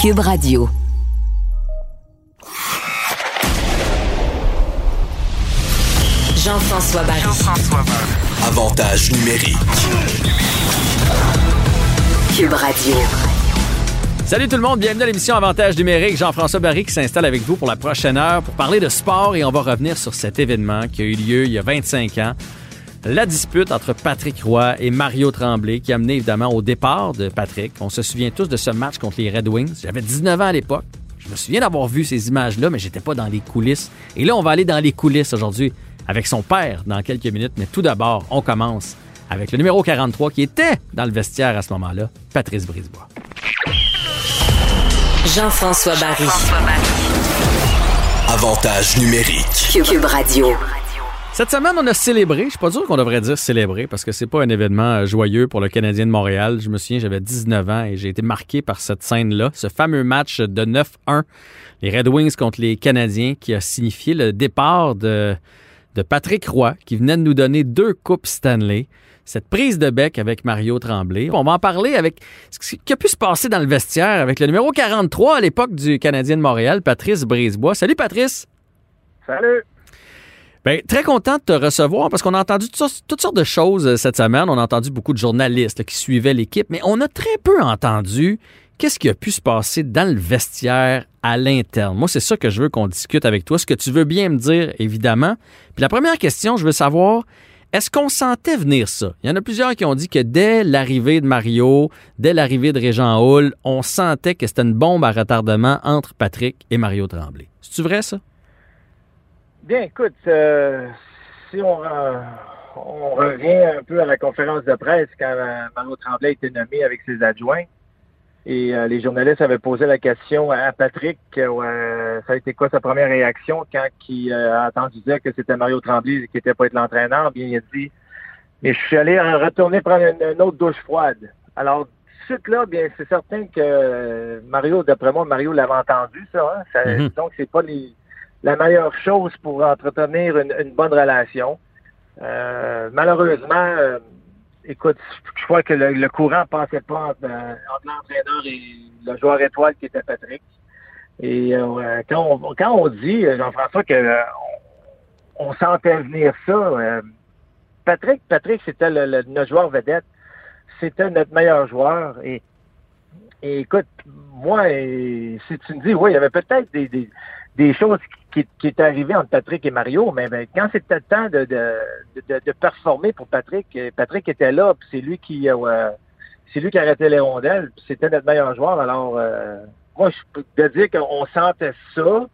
Cube Radio. Jean-François Barry. Avantage numérique. Cube Radio. Salut tout le monde, bienvenue à l'émission Avantage numérique. Jean-François Barry qui s'installe avec vous pour la prochaine heure pour parler de sport et on va revenir sur cet événement qui a eu lieu il y a 25 ans. La dispute entre Patrick Roy et Mario Tremblay qui a mené évidemment au départ de Patrick. On se souvient tous de ce match contre les Red Wings. J'avais 19 ans à l'époque. Je me souviens d'avoir vu ces images-là, mais j'étais pas dans les coulisses. Et là, on va aller dans les coulisses aujourd'hui avec son père dans quelques minutes. Mais tout d'abord, on commence avec le numéro 43 qui était dans le vestiaire à ce moment-là, Patrice Brisebois. Jean-François Barry. Avantage numérique. Cube Radio. Cette semaine, on a célébré. Je suis pas sûr qu'on devrait dire célébrer parce que c'est pas un événement euh, joyeux pour le Canadien de Montréal. Je me souviens, j'avais 19 ans et j'ai été marqué par cette scène-là, ce fameux match de 9-1, les Red Wings contre les Canadiens, qui a signifié le départ de, de Patrick Roy, qui venait de nous donner deux coupes Stanley. Cette prise de bec avec Mario Tremblay. On va en parler avec ce qui a pu se passer dans le vestiaire avec le numéro 43 à l'époque du Canadien de Montréal, Patrice Brisebois. Salut Patrice! Salut! Bien, très content de te recevoir parce qu'on a entendu toutes sortes, de choses euh, cette semaine. On a entendu beaucoup de journalistes qui suivaient l'équipe, mais on a très peu entendu qu'est-ce qui a pu se passer dans le vestiaire à l'interne. Moi, c'est ça que je veux qu'on discute avec toi. Ce que tu veux bien me dire, évidemment. Puis la première question, je veux savoir, est-ce qu'on sentait venir ça? Il y en a plusieurs qui ont dit que dès l'arrivée de Mario, dès l'arrivée de Régent Hall, on sentait que c'était une bombe à retardement entre Patrick et Mario Tremblay. C'est-tu vrai, ça? Bien, écoute, euh, si on, euh, on revient un peu à la conférence de presse quand euh, Mario Tremblay a été nommé avec ses adjoints, et euh, les journalistes avaient posé la question à Patrick, ça a été quoi sa première réaction quand il a entendu dire que c'était Mario Tremblay qui était pas être l'entraîneur, bien il a dit mais je suis allé retourner prendre une, une autre douche froide. Alors suite là, bien c'est certain que Mario, d'après moi, Mario l'avait entendu ça. Hein? ça Mhm. Donc c'est pas les, la meilleure chose pour entretenir une, une bonne relation. Euh, malheureusement, euh, écoute, je crois que le, le courant passait pas entre, euh, entre l'entraîneur et le joueur étoile qui était Patrick. Et euh, quand, on, quand on dit, euh, Jean-François, que euh, on, on sentait venir ça, Patrick, Patrick, c'était le, le- notre joueur vedette. C'était notre meilleur joueur. Et, et écoute, moi, si tu me dis, oui, il y avait peut-être des, des, des choses qui, qui étaient arrivées entre Patrick et Mario, mais ben, quand c'était le temps de, de, de, performer pour Patrick, euh, Patrick était là, puis c'est lui qui euh, c'est lui qui arrêtait les rondelles, c'était notre meilleur joueur. Alors, euh, moi, je peux dire qu'on sentait ça.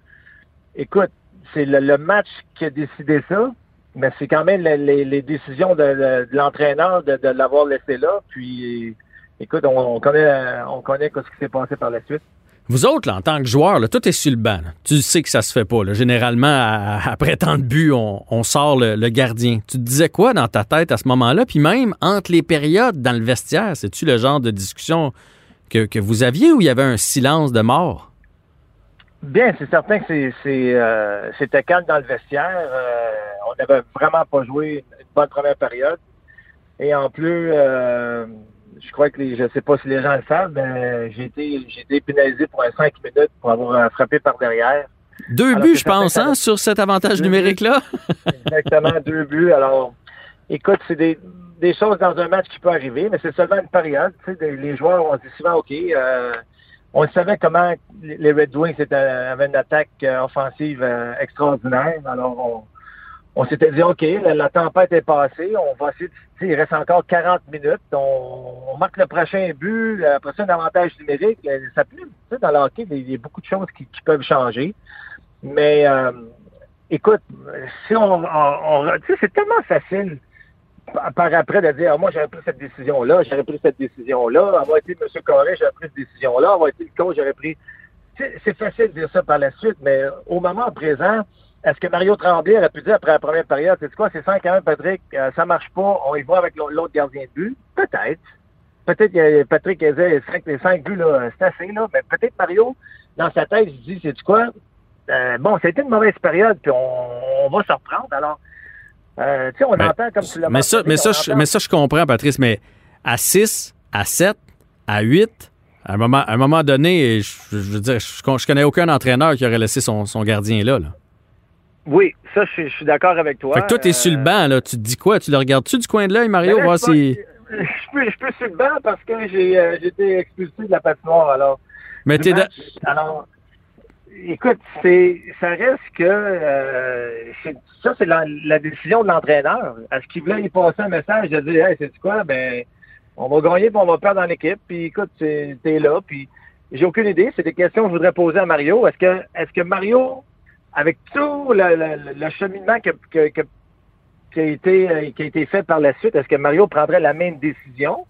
Écoute, c'est le, match qui a décidé ça, mais c'est quand même les, les- décisions de, l'entraîneur de, de l'avoir laissé là. Puis, écoute, on, on connaît, on connaît ce qui s'est passé par la suite. Vous autres, là, en tant que joueur, tout est sur le banc. là. Tu sais que ça se fait pas. Généralement, après tant de buts, on, sort le, gardien. Tu te disais quoi dans ta tête à ce moment-là? Puis même entre les périodes dans le vestiaire, c'est-tu le genre de discussion que, vous aviez ou il y avait un silence de mort? Bien, c'est certain que euh, c'était calme dans le vestiaire. Euh, on n'avait vraiment pas joué une, une bonne première période. Et en plus, euh, je crois que les, je sais pas si les gens le savent, mais j'ai été, j'ai été pénalisé pour un 5 minutes pour avoir euh, frappé par derrière. Deux Alors buts, je pense, hein, sur cet avantage numérique-là. Exactement, deux buts. Alors, écoute, c'est des, des choses dans un match qui peut arriver, mais c'est seulement une période. Des- les joueurs ont dit souvent, OK, euh, on savait comment les Red Wings avaient une attaque euh, offensive extraordinaire. Alors, on, s'était dit, OK, la, tempête est passée, on va essayer, il reste encore 40 minutes, on, marque le prochain but, après ça, un avantage numérique. Euh, Ça sais, dans le il y a beaucoup de choses qui, peuvent changer. Mais, euh, écoute, si on, c'est tellement facile par- après de dire, Ah, moi, j'aurais pris cette décision-là, j'aurais pris cette décision-là, avoir été M. Corré, j'aurais pris cette décision-là, avoir été le coach, j'aurais pris. C'est facile de dire ça par la suite, mais au moment présent, est-ce que Mario Tremblay aurait pu dire après la première période, c'est quoi, c'est 5 1, Patrick, euh, ça marche pas, on y va avec l'au- l'autre gardien de but? Peut-être. Peut-être que Patrick disait 5, les 5 buts, là, c'est assez, là, mais peut-être Mario, dans sa tête, il dit, c'est quoi? Euh, bon, ça a été une mauvaise période, puis on, on va se reprendre. Alors, euh, tu sais, on Mais- entend comme tu l'as Mais ça, mais, ça, je, mais ça, je comprends, Patrice, mais à 6, à 7, à 8, À un moment, à un moment donné, je, je veux dire, je, je connais aucun entraîneur qui aurait laissé son, son gardien là. là. Oui, ça, je, suis- je suis d'accord avec toi. Fait que toi, t'es sur le Euh, banc, là. Tu te dis quoi? Tu le regardes-tu du coin de l'œil, Mario, ben là, voir je si. Je peux, je peux sur le banc parce que j'ai euh, été expulsé de la patinoire, alors. Mais t'es. match. Alors, écoute, c'est, ça reste que euh, ça, c'est la, la décision de l'entraîneur. Est-ce qu'il voulait y passer un message de dire, hey, c'est quoi, ben, on va gagner puis on va perdre dans l'équipe, puis écoute, t'es là, puis j'ai aucune idée. C'est des questions que je voudrais poser à Mario. Est-ce que, est-ce que Mario, avec tout le, le- le cheminement que, que- que- qui a été qui a été fait par la suite, est-ce que Mario prendrait la même décision?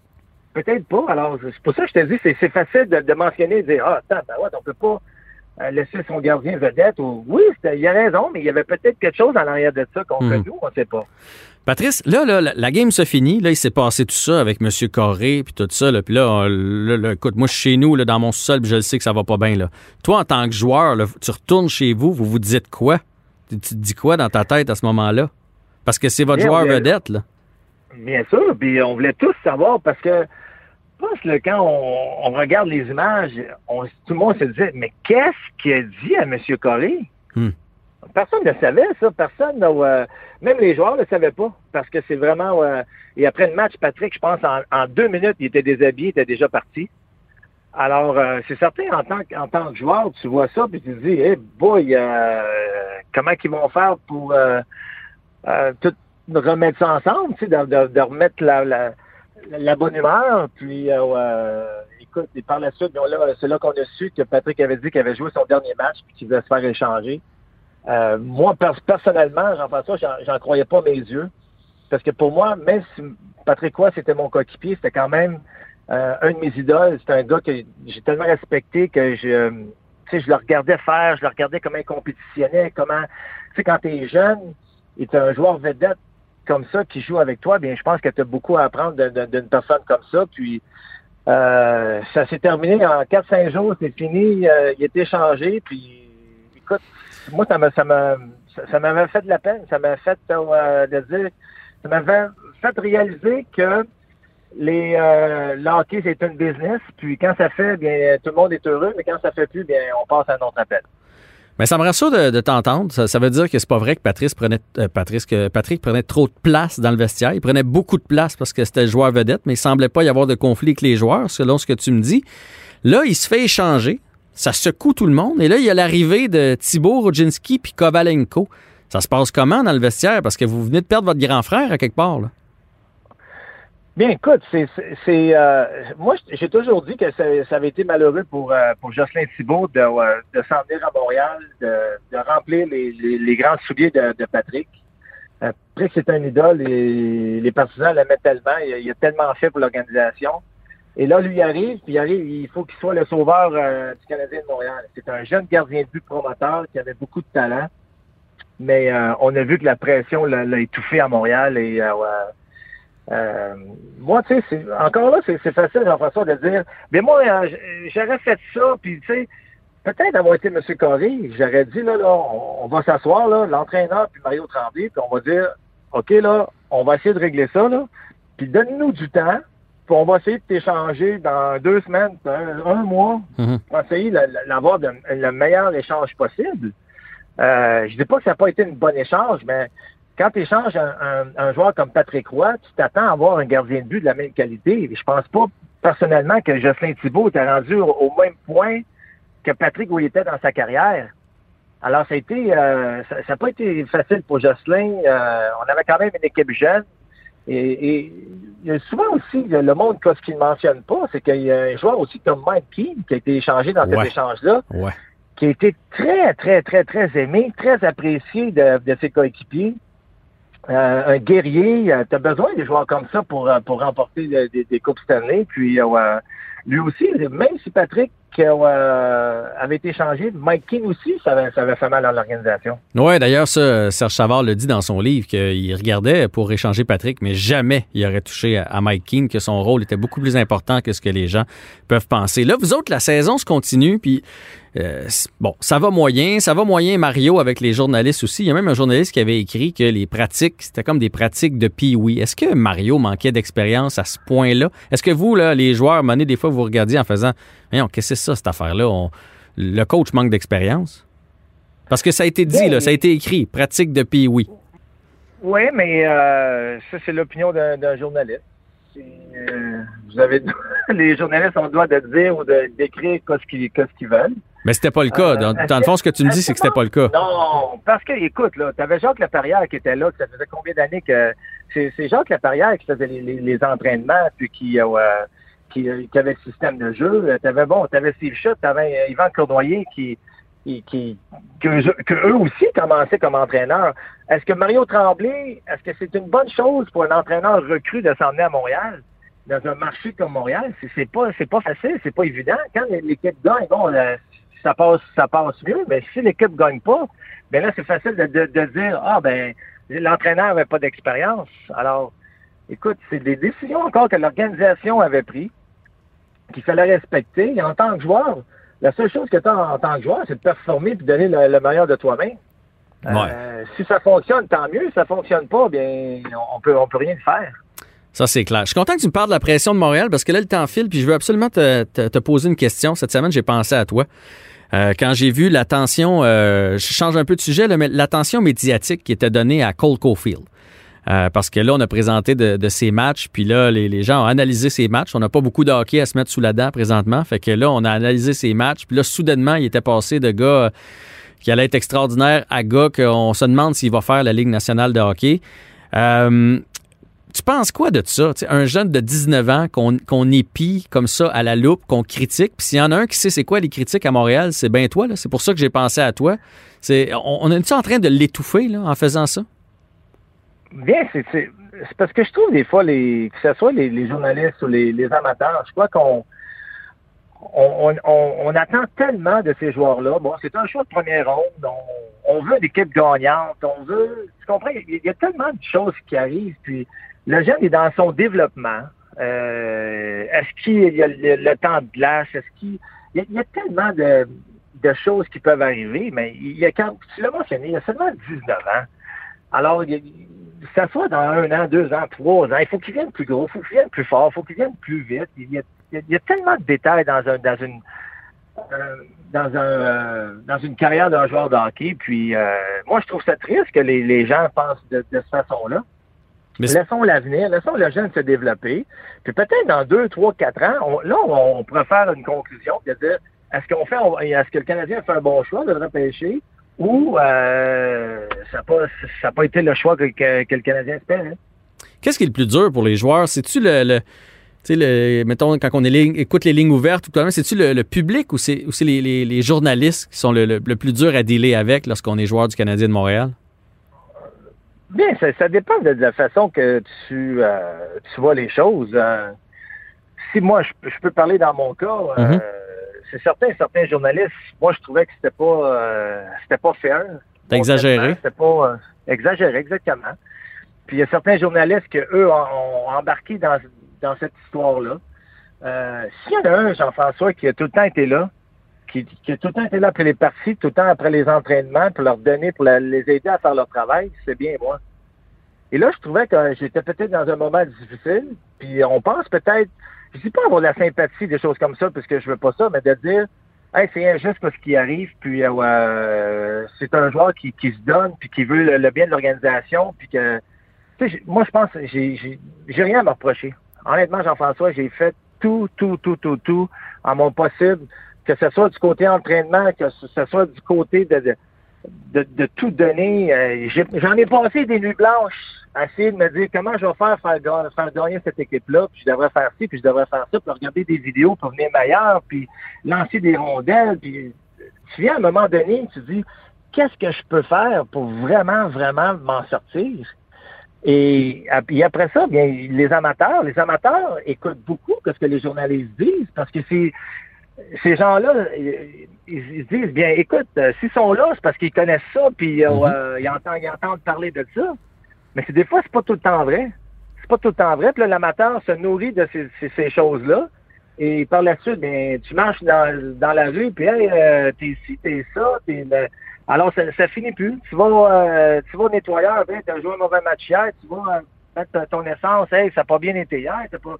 Peut-être pas. Alors, c'est pour ça que je te dis, c'est, facile de, de mentionner, de dire, ah, attends, ben ouais, on peut pas euh, laisser son gardien vedette. Ou, oui, il a raison, mais il y avait peut-être quelque chose en arrière de ça contre Mhm. nous, on ne sait pas. Patrice, là, là, la, la game se finit. Là, il s'est passé tout ça avec M. Corré puis tout ça. Là, puis là, on- là, là, écoute, moi, je suis chez nous, là, dans mon sol, puis je le sais que ça va pas bien. Là. Toi, en tant que joueur, là, tu retournes chez vous, vous vous dites quoi? Tu, tu te dis quoi dans ta tête à ce moment-là? Parce que c'est votre Bien, joueur bien. vedette, là. Bien sûr, puis on voulait tous savoir parce que je pense que quand on, on regarde les images, on- tout le monde se disait Mais qu'est-ce qu'il a dit à M. Corré? Hmm. Personne ne savait ça, personne n'a, euh, même les joueurs ne le savaient pas. Parce que c'est vraiment euh, et après le match, Patrick, je pense en, deux minutes, il était déshabillé, il était déjà parti. Alors, euh, c'est certain, en tant, que- en tant que joueur, tu vois ça, puis tu te dis, hey boy, euh, comment qu'ils vont faire pour euh, tout remettre ça ensemble, tu sais, de, remettre la, bonne humeur. Puis, écoute, et par la suite, là, c'est là qu'on a su que Patrick avait dit qu'il avait joué son dernier match puis qu'il voulait se faire échanger. Euh, moi, pers- personnellement, Jean-François, j'en, croyais pas mes yeux. Parce que pour moi, même si Patrick Roy, c'était mon coéquipier, c'était quand même euh, un de mes idoles. C'est un gars que j'ai tellement respecté que je, euh, je le regardais faire, je le regardais comment il compétitionnait, comment, tu sais, quand tu es jeune et tu un joueur vedette comme ça qui joue avec toi, bien, je pense que tu as beaucoup à apprendre d'une personne comme ça. Puis, euh, ça s'est terminé en 4-5 jours, c'est fini, il est échangé, puis, écoute, moi, ça m'a, m'avait fait de la peine, ça m'a fait euh, de dire, ça m'avait fait réaliser que les euh, c'est une business, puis quand ça fait, bien, tout le monde est heureux, mais quand ça fait plus, bien, on passe à un autre appel. Mais ça me rassure de, de t'entendre. Ça, ça veut dire que c'est pas vrai que Patrice prenait, euh, Patrice, que Patrick prenait trop de place dans le vestiaire. Il prenait beaucoup de place parce que c'était le joueur vedette, mais il semblait pas y avoir de conflit avec les joueurs, selon ce que tu me dis. Là, il se fait échanger. Ça secoue tout le monde. Et là, il y a l'arrivée de Thibaut Rodzinski puis Kovalenko. Ça se passe comment dans le vestiaire? Parce que vous venez de perdre votre grand frère à quelque part. Bien, écoute, c'est, euh, moi, j'ai toujours dit que ça, avait été malheureux pour, euh, pour Jocelyn Thibault de, euh, de s'en venir à Montréal, de, de remplir les, les, grands souliers de, Patrick. Patrick, c'est un idole et les partisans l'aimaient tellement. Il, il a tellement fait pour l'organisation. Et là, lui, il arrive, puis il arrive, il faut qu'il soit le sauveur euh, du Canadien de Montréal. C'est un jeune gardien de but promoteur qui avait beaucoup de talent. Mais euh, on a vu que la pression l'a, étouffé à Montréal et euh, euh, moi, tu sais, encore là, c'est facile, Jean-François, de dire, mais moi, euh, j'aurais fait ça, puis tu sais, peut-être avoir été M. Corré, j'aurais dit, là, là, on, on va s'asseoir, là, l'entraîneur, puis Mario Tremblay, puis on va dire, OK, là, on va essayer de régler ça, là, puis donne-nous du temps, puis on va essayer de t'échanger dans deux semaines, un, un mois, Mhm. pour essayer d'avoir le meilleur échange possible. Euh, je dis pas que ça n'a pas été une bonne échange, mais quand tu échanges un, un- un joueur comme Patrick Roy, tu t'attends à avoir un gardien de but de la même qualité. Je pense pas personnellement que Jocelyn Thibault était rendu au, au même point que Patrick où il était dans sa carrière. Alors, ça a été, euh, ça n'a pas été facile pour Jocelyn. Euh, on avait quand même une équipe jeune. Et, et il y a souvent aussi, le monde, ce qu'il ne mentionne pas, c'est qu'il y a un joueur aussi comme Mike Keane qui a été échangé dans Ouais. cet échange-là Ouais. qui a été très, très, très, très aimé, très apprécié de, de ses coéquipiers. Euh, un guerrier, tu as besoin de joueurs comme ça pour, euh, pour remporter des, des Coupes Stanley. Puis euh, lui aussi, même si Patrick euh, avait été changé, Mike King aussi, ça avait, avait fait mal dans l'organisation. Oui, d'ailleurs, ça, Serge Savard le dit dans son livre qu'il regardait pour échanger Patrick, mais jamais il aurait touché à, à Mike King, que son rôle était beaucoup plus important que ce que les gens peuvent penser. Là, vous autres, la saison se continue, puis euh, bon, ça va moyen, ça va moyen Mario avec les journalistes aussi. Il y a même un journaliste qui avait écrit que les pratiques, c'était comme des pratiques de pee-wee. Est-ce que Mario manquait d'expérience à ce point-là? Est-ce que vous, là, les joueurs, monnaie, des fois, vous regardiez en faisant, voyons, qu'est-ce que c'est ça, cette affaire-là? On- Le coach manque d'expérience? Parce que ça a été dit, Oui. là, ça a été écrit, pratique de pee-wee. Oui, mais euh, ça, c'est l'opinion d'un journaliste. Euh, vous avez les journalistes ont le droit de dire ou de d'écrire qu'est-ce qu'ils veulent. Mais c'était pas le cas. Dans, dans le fond, ce que tu me dis, c'est que c'était pas le cas. Non, parce que, écoute, là, t'avais Jacques Laperrière qui était là, que ça faisait combien d'années que. C'est Jacques Laperrière qui faisait les, les, les entraînements, puis qui, euh, qui, euh, qui avait le système de jeu. T'avais, bon, t'avais Steve Schutt, t'avais euh, Yvan Cournoyer qui. Qui, qui que, eux aussi commençaient comme entraîneurs. Est-ce que Mario Tremblay, est-ce que c'est une bonne chose pour un entraîneur recru de s'emmener à Montréal? Dans un marché comme Montréal, c'est, pas c'est pas facile, c'est pas évident. Quand l'équipe gagne, bon, euh, ça passe ça passe mieux, mais si l'équipe gagne pas, ben là, c'est facile de dire Ah ben l'entraîneur n'avait pas d'expérience. Alors, écoute, c'est des décisions encore que l'organisation avait prises, qu'il fallait respecter. Et en tant que joueur, la seule chose que tu as en tant que joueur, c'est de performer et de donner le, le meilleur de toi-même. Euh, si ça fonctionne, tant mieux. Si ça fonctionne pas, bien, on peut, on peut rien faire. Ça, c'est clair. Je suis content que tu me parles de la pression de Montréal parce que là, le temps file, puis je veux absolument te, te- te poser une question. Cette semaine, j'ai pensé à toi. Euh, quand j'ai vu l'attention, euh, je change un peu de sujet, là, mais l'attention médiatique qui était donnée à Cole Caulfield. Euh, parce que là, on a présenté de, de ces matchs, puis là, les, gens ont analysé ces matchs. On n'a pas beaucoup de hockey à se mettre sous la dent présentement. Fait que là, on a analysé ces matchs, puis là, soudainement, il était passé de gars euh, qui allait être extraordinaire à gars qu'on se demande s'il va faire la Ligue nationale de hockey. Euh, tu penses quoi de ça? Un jeune de 19 ans qu'on épie comme ça à la loupe, qu'on critique. Puis s'il y en a un qui sait c'est quoi les critiques à Montréal, c'est bien toi. C'est pour ça que j'ai pensé à toi. On, on est en train de l'étouffer en faisant ça? Bien, c'est parce que je trouve des fois, les, que ce soit les, les journalistes ou les, les amateurs, je crois qu'on on, on, on- attend tellement de ces joueurs-là. Bon, c'est un choix de première ronde. On, on veut une équipe gagnante. On veut. Tu comprends? Il y, a- tellement de choses qui arrivent. Puis le jeune est dans son développement. Euh, est-ce qu'il y a le, temps de glace? Est-ce qu'il. Il y, a, il y a tellement de, de choses qui peuvent arriver, mais il y a quand tu l'as mentionné, il y a seulement 19 ans. Alors, il y a- ça soit dans un an, deux ans, trois ans, il faut qu'il vienne plus gros, il faut qu'il vienne plus fort, il faut qu'il vienne plus vite. Il y a, il y tellement de détails dans un dans une euh, dans un euh, dans une carrière d'un joueur de hockey. Puis euh, moi, je trouve ça triste que les, les gens pensent de, de cette façon-là. Mais Laissons l'avenir, laissons le jeune se développer. Puis peut-être dans deux, trois, quatre ans, on- là, on, on pourrait faire une conclusion de dire est-ce qu'on fait est-ce que le Canadien fait un bon choix de le repêcher? Ou euh, ça n'a pas, ça pas été le choix que, que- que le Canadien espérait. Qu'est-ce qui est le plus dur pour les joueurs? C'est-tu le, le- le, mettons, quand on est ligne- écoute les lignes ouvertes, c'est-tu le, le public ou c'est les, les- les journalistes qui sont le, le- plus dur à dealer avec lorsqu'on est joueur du Canadien de Montréal? Bien, ça, ça dépend de, de la façon que tu, euh, tu vois les choses. Euh, si moi, je, je peux parler dans mon cas, euh, Mhm. C'est certain, certains journalistes, moi, je trouvais que c'était pas, euh, c'était pas fair. Exagéré. C'était pas euh, exagéré, exactement. Puis il y a certains journalistes que eux ont, ont embarqué dans, dans cette histoire-là. Euh, S'il y en a un, Jean-François, qui a tout le temps été là, qui, qui a tout le temps été là après les parties, tout le temps après les entraînements, pour leur donner, pour la- les aider à faire leur travail, c'est bien moi. Et là, je trouvais que j'étais peut-être dans un moment difficile, puis on pense peut-être, je dis pas avoir de la sympathie, des choses comme ça, parce que je veux pas ça, mais de dire, hey, c'est injuste parce qu'il arrive, puis euh, c'est un joueur qui, qui se donne, puis qui veut le, le bien de l'organisation, puis que, moi, je pense, j'ai, rien à me reprocher. Honnêtement, Jean-François, j'ai fait tout, tout, tout, tout, tout en mon possible, que ce soit du côté entraînement, que ce soit du côté de, de, de, de tout donner. Euh, J'en ai, passé des nuits blanches à essayer de me dire comment je vais faire faire, faire gagner cette équipe-là, puis je devrais faire ci, puis je devrais faire ça, puis regarder des vidéos pour venir meilleur, puis lancer des rondelles, puis tu viens à un moment donné, tu dis qu'est-ce que je peux faire pour vraiment, vraiment m'en sortir? Et, puis après ça, bien, les amateurs, les amateurs écoutent beaucoup ce que les journalistes disent parce que c'est ces gens-là, ils, ils se disent bien, écoute, euh, s'ils sont là, c'est parce qu'ils connaissent ça, puis euh, euh, ils, entendent, ils entendent parler de ça. Mais c'est des fois, c'est pas tout le temps vrai. C'est pas tout le temps vrai. Puis là, l'amateur se nourrit de ces, ces, ces choses-là. Et par la suite, ben, tu marches dans, dans la rue, puis hey, euh, t'es ici, t'es ça, t'es alors ça, ça finit plus. Tu vas, euh, tu vas au nettoyeur, ben, t'as joué un mauvais match hier, tu vas euh, mettre ton essence, hey, ça n'a pas bien été hier, t'as pas.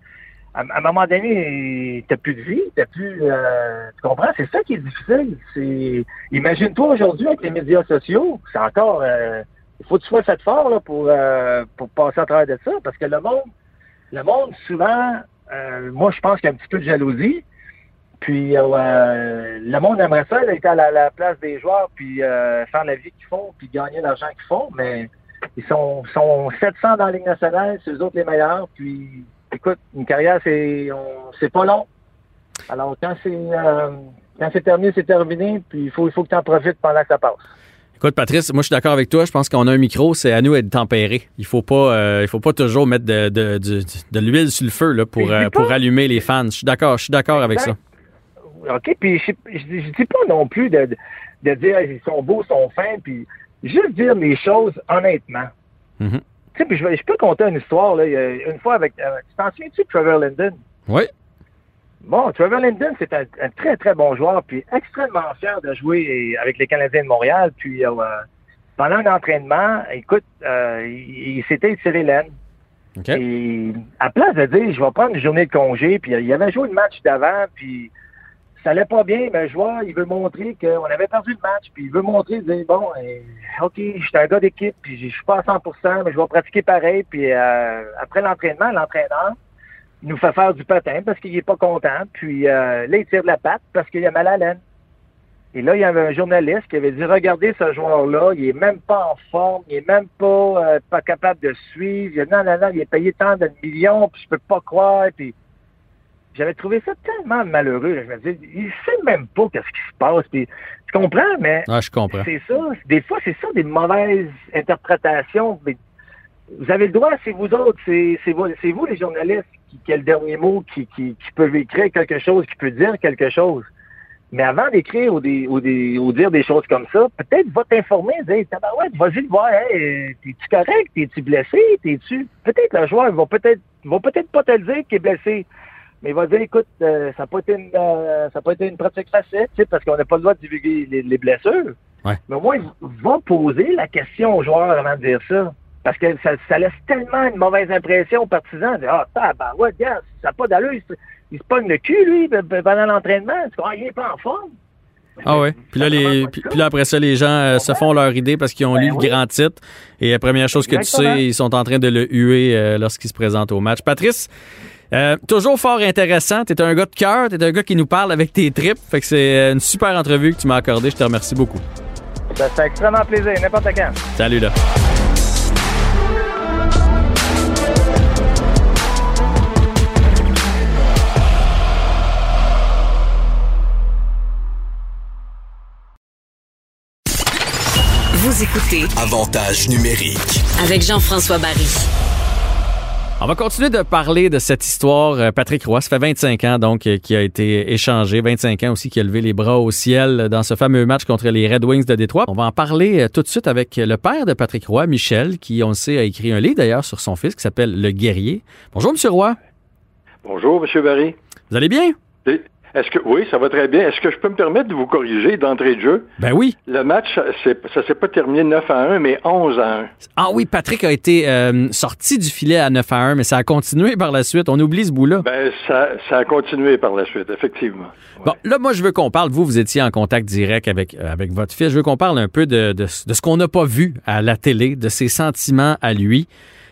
À, à un moment donné, t'as plus de vie, t'as plus. euh, tu comprends? C'est ça qui est difficile. C'est. Imagine-toi aujourd'hui avec les médias sociaux, c'est encore. euh, il faut que tu sois fait fort là, pour, euh, pour passer à travers de ça, parce que le monde, le monde souvent, euh, moi je pense qu'il y a un petit peu de jalousie. Puis euh, le monde aimerait ça, là, être à la, la place des joueurs, puis faire la vie qu'ils font, puis gagner l'argent qu'ils font, mais ils sont, sont 700 dans la Ligue nationale, c'est eux autres les meilleurs, puis écoute, une carrière, c'est c'est pas long. Alors quand c'est euh, quand c'est terminé, c'est terminé, puis il faut, il faut que tu en profites pendant que ça passe. Écoute, Patrice, moi, je suis d'accord avec toi. Je pense qu'on a un micro, c'est à nous d'être tempéré. Il faut pas, euh, il faut pas toujours mettre de, de, l'huile sur le feu là, pour, euh, pour allumer les fans. Je suis d'accord, je suis d'accord avec ça. OK, puis je, je, je dis pas non plus de, de, dire ils sont beaux, ils sont fins, puis juste dire les choses honnêtement. Mhm. Tu sais, puis je, vais- je peux compter une histoire, là, une fois avec, avec tu t'en souviens-tu de Trevor Linden? Oui. Bon, Trevor Linden, c'est un, un très, très bon joueur, puis extrêmement fier de jouer avec les Canadiens de Montréal. Puis, euh, pendant un entraînement, écoute, euh, il, il s'était tiré l'aine. OK. Et à place de dire, je vais prendre une journée de congé, puis il avait joué le match d'avant, puis ça allait pas bien, mais le joueur, il veut montrer qu'on avait perdu le match, puis il veut montrer, dire, bon, euh, OK, je suis un gars d'équipe, puis je suis pas à 100% mais je vais pratiquer pareil, puis euh, après l'entraînement, l'entraîneur, il nous fait faire du patin parce qu'il est pas content, puis euh, là, il tire de la patte parce qu'il a mal à la laine. Et là, il y avait un journaliste qui avait dit Regardez ce joueur-là, il est même pas en forme, il est même pas, euh, pas capable de suivre. Il a non, non, non, il est payé tant de millions, puis je peux pas croire. J'avais trouvé ça tellement malheureux. Je me disais, il sait même pas qu'est-ce qui se passe. Puis tu comprends, mais Ah, je comprends. c'est ça. Des fois, c'est ça, des mauvaises interprétations. Mais vous avez le droit, c'est vous autres, c'est c'est vous, c'est vous les journalistes qui, qui a le dernier mot, qui, qui, qui peuvent écrire quelque chose, qui peut dire quelque chose. Mais avant d'écrire ou, des, ou, des, ou dire des choses comme ça, peut-être va t'informer, dire Tabarouette, vas-y le voir, hey, t'es-tu correct, t'es-tu blessé, t'es-tu. Peut-être le joueur va peut-être va peut-être pas te le dire qu'il est blessé. Mais il va dire, écoute, euh, ça n'a pas été une euh, ça a pas été une pratique facile, tu sais, parce qu'on n'a pas le droit de divulguer les, les blessures. Ouais. Mais au moins, va poser la question au joueur avant de dire ça. Parce que ça, ça laisse tellement une mauvaise impression aux partisans. de, Ah, tabarouette, gars, ça n'a pas d'allure. Il se, il se pogne le cul, lui, pe- pe- pendant l'entraînement. Vois, il n'est pas en forme. Ah ouais. Puis là, les, puis, puis là, après ça, les gens euh, se font leur idée parce qu'ils ont Ben lu le oui. grand titre. Et la première chose que tu sais, ils sont en train de le huer euh, lorsqu'ils se présentent au match. Patrice, euh, toujours fort intéressant. T'es un gars de cœur, t'es un gars qui nous parle avec tes tripes. Fait que c'est euh, une super entrevue que tu m'as accordée. Je te remercie beaucoup. Ça fait extrêmement plaisir, n'importe quand. Salut là. Vous écoutez Avantage numérique. avec Jean-François Barry. On va continuer de parler de cette histoire. Euh, Patrick Roy, ça fait 25 ans donc euh, qui a été échangé, 25 ans aussi qui a levé les bras au ciel dans ce fameux match contre les Red Wings de Détroit. On va en parler euh, tout de suite avec le père de Patrick Roy, Michel, qui, on le sait, a écrit un livre d'ailleurs sur son fils qui s'appelle Le Guerrier. Bonjour, Monsieur Roy. Bonjour, M. Barry. Vous allez bien? Est-ce que oui, ça va très bien. Est-ce que je peux me permettre de vous corriger d'entrée de jeu? Ben oui. Le match, ça s'est pas terminé 9 à 1, mais 11 à 1. Ah oui, Patrick a été euh, sorti du filet à 9 à 1, mais ça a continué par la suite. On oublie ce bout-là. Ben, ça, ça a continué par la suite, effectivement. Bon, là, moi, je veux qu'on parle. Vous, vous étiez en contact direct avec, euh, avec votre fils. Je veux qu'on parle un peu de, de, de ce qu'on n'a pas vu à la télé, de ses sentiments à lui.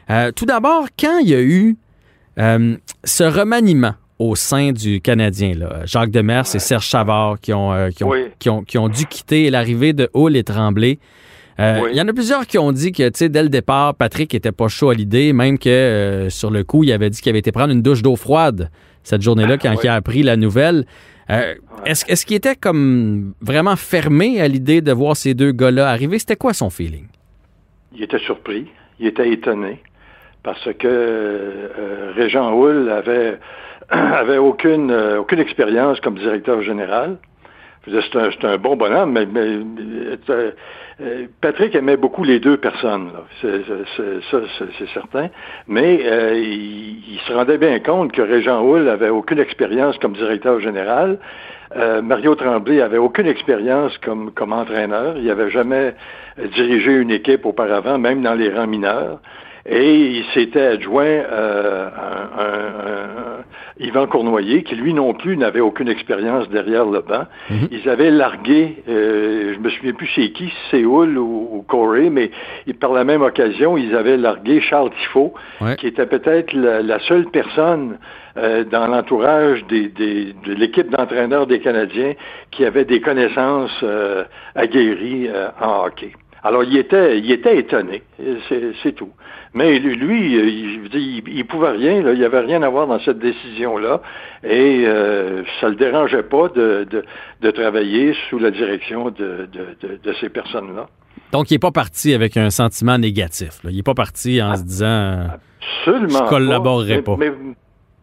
Euh, tout d'abord, quand il y a eu ce remaniement au sein du Canadien, là, Jacques Demers et Serge Savard qui ont, euh, qui, ont, Oui. qui, ont, qui ont dû quitter l'arrivée de Hull et Tremblay. Euh, Oui. Il y en a plusieurs qui ont dit que, tu sais, dès le départ, Patrick était pas chaud à l'idée, même que euh, sur le coup, il avait dit qu'il avait été prendre une douche d'eau froide cette journée-là quand Oui. il a appris la nouvelle. Euh, Est-ce est-ce qu'il était comme vraiment fermé à l'idée de voir ces deux gars-là arriver? C'était quoi son feeling? Il était surpris, il était étonné, parce que Régent Hull avait, avait aucune, euh, aucune expérience comme directeur général. C'est un, bon bonhomme, mais, mais euh, Patrick aimait beaucoup les deux personnes, ça c'est certain, mais euh, il, se rendait bien compte que Régent Houle avait aucune expérience comme directeur général. Euh, Mario Tremblay avait aucune expérience comme, comme entraîneur. Il n'avait jamais dirigé une équipe auparavant, même dans les rangs mineurs. Et il s'était adjoint euh, un, un, Yvan Cournoyer, qui lui non plus n'avait aucune expérience derrière le banc. Mhm. Ils avaient largué, euh, je me souviens plus chez qui, Séoul ou, ou, Corée, mais par la même occasion, ils avaient largué Charles Tifo, qui était peut-être la, seule personne euh, dans l'entourage des, des, de l'équipe d'entraîneurs des Canadiens qui avait des connaissances euh, aguerries euh, en hockey. Alors, il était, il était étonné, c'est tout. Mais lui, il, il, pouvait rien, là, il n'y avait rien à voir dans cette décision-là, et euh, ça le dérangeait pas de, de, de, travailler sous la direction de, de ces personnes-là. Donc, il n'est pas parti avec un sentiment négatif. Là. Il n'est pas parti en se disant Absolument je collaborerai pas. Mais pas,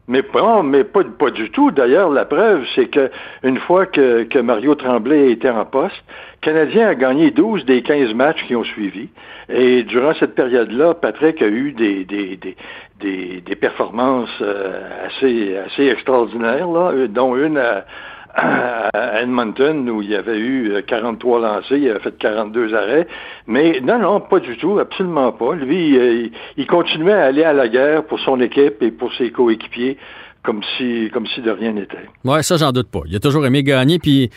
mais pas, pas du tout. D'ailleurs, la preuve, c'est que une fois que, que Mario Tremblay était en poste, Canadien a gagné 12 des 15 matchs qui ont suivi. Et durant cette période-là, Patrick a eu des, des, des, des, performances euh, assez, assez extraordinaires, là, dont une à, à Edmonton où il y avait eu 43 euh, lancés, il avait fait 42 arrêts. Mais non, non, pas du tout, absolument pas. Lui, euh, il, continuait à aller à la guerre pour son équipe et pour ses coéquipiers comme si, comme si de rien n'était. Ouais, ça, j'en doute pas. Il a toujours aimé gagner, puis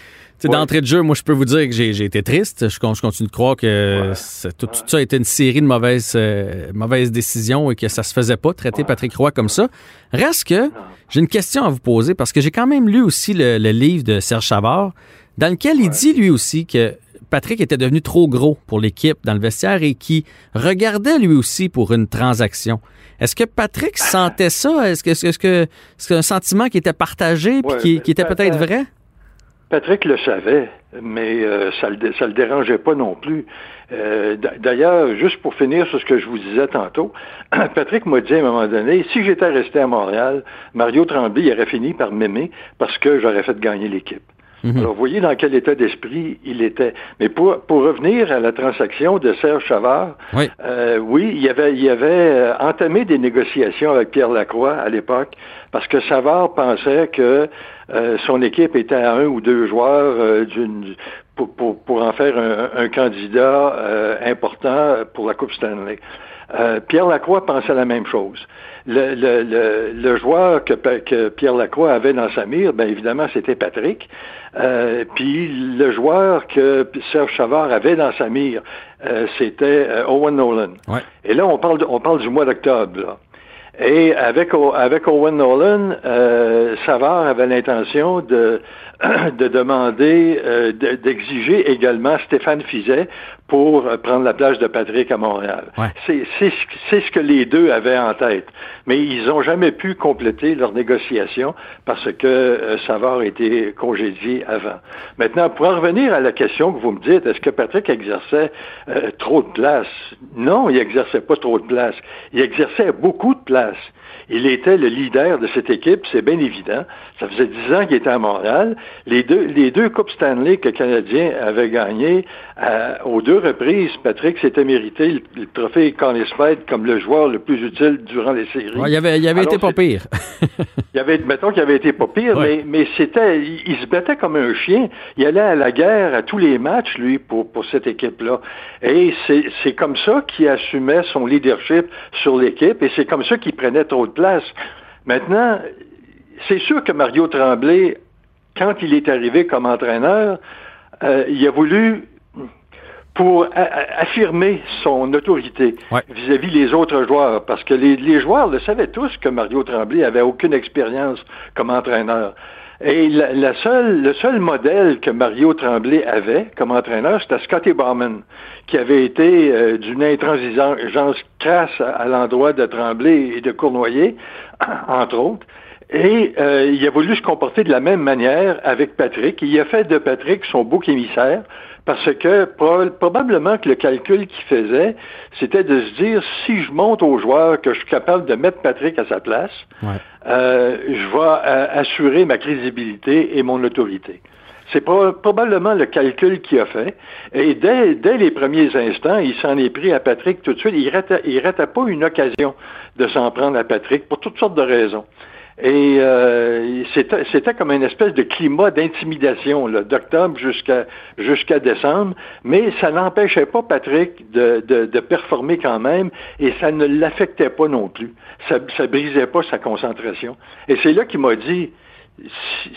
D'entrée de jeu, moi, je peux vous dire que j'ai été triste. Je, continue de croire que tout, ça a été une série de mauvaises, euh, mauvaises décisions et que ça se faisait pas traiter Patrick Roy comme ça. Reste que j'ai une question à vous poser parce que j'ai quand même lu aussi le, livre de Serge Chavard dans lequel il dit lui aussi que Patrick était devenu trop gros pour l'équipe dans le vestiaire et qui regardait lui aussi pour une transaction. Est-ce que Patrick sentait ça? Est-ce que c'est -ce un sentiment qui était partagé et qui était peut-être vrai? Patrick le savait, mais euh, ça le ça le dérangeait pas non plus. Euh, d'ailleurs, juste pour finir sur ce que je vous disais tantôt, Patrick m'a dit à un moment donné, si j'étais resté à Montréal, Mario Tremblay aurait fini par m'aimer parce que j'aurais fait gagner l'équipe. Mhm. Alors, vous voyez dans quel état d'esprit il était. Mais pour, pour revenir à la transaction de Serge Chavard, oui, euh, oui il avait, il avait entamé des négociations avec Pierre Lacroix à l'époque parce que Savard pensait que euh, son équipe était à un ou deux joueurs euh, d'une pour, pour, pour, en faire un, un candidat euh, important pour la Coupe Stanley. Pierre Lacroix pensait la même chose. Le, le, le, le joueur que, que, Pierre Lacroix avait dans sa mire, bien évidemment, c'était Patrick. puis le joueur que Serge Chavard avait dans sa mire, c'était Owen Nolan. Ouais. Et là, on parle, on parle du mois d'octobre. Et avec, avec Owen Nolan, euh, Savard avait l'intention de, de demander, euh, d'exiger également Stéphane Fizet pour euh, prendre la place de Patrick à Montréal. C'est ce que les deux avaient en tête. Mais ils n'ont jamais pu compléter leur négociation parce que euh, Savard était congédié avant. Maintenant, pour en revenir à la question que vous me dites, est-ce que Patrick exerçait euh, trop de place? Non, il exerçait pas trop de place. Il exerçait beaucoup de place. Il était le leader de cette équipe, c'est bien évident. Ça faisait dix ans qu'il était à Montréal. Les deux, les deux Coupes Stanley que le Canadien avait gagnées euh, aux deux reprises, Patrick s'était mérité le, trophée Conn comme le joueur le plus utile durant les séries. il avait, il avait été pas pire. il avait, mettons qu'il avait été pas pire, mais, mais c'était, il, se battait comme un chien. Il allait à la guerre à tous les matchs, lui, pour, pour cette équipe-là. Et c'est comme ça qu'il assumait son leadership sur l'équipe et c'est comme ça qu'il prenait trop de place. Maintenant, c'est sûr que Mario Tremblay, quand il est arrivé comme entraîneur, euh, il a voulu pour affirmer son autorité vis-à-vis les autres joueurs, parce que les, les, joueurs le savaient tous que Mario Tremblay avait aucune expérience comme entraîneur. Et la, seule, le seul modèle que Mario Tremblay avait comme entraîneur, c'était Scotty Bowman, qui avait été euh, d'une intransigeance crasse à, l'endroit de Tremblay et de Cournoyer, entre autres. Et euh, il a voulu se comporter de la même manière avec Patrick. Il a fait de Patrick son bouc émissaire parce que probablement que le calcul qu'il faisait, c'était de se dire si je monte aux joueurs que je suis capable de mettre Patrick à sa place, euh, je vais euh, assurer ma crédibilité et mon autorité. C'est probablement le calcul qu'il a fait. Et dès, dès les premiers instants, il s'en est pris à Patrick tout de suite. Il ne ratait pas une occasion de s'en prendre à Patrick pour toutes sortes de raisons. Et euh, c'était comme une espèce de climat d'intimidation d'octobre jusqu'à décembre, mais ça n'empêchait pas Patrick de, performer quand même et ça ne l'affectait pas non plus. Ça, ça brisait pas sa concentration. Et c'est là qu'il m'a dit,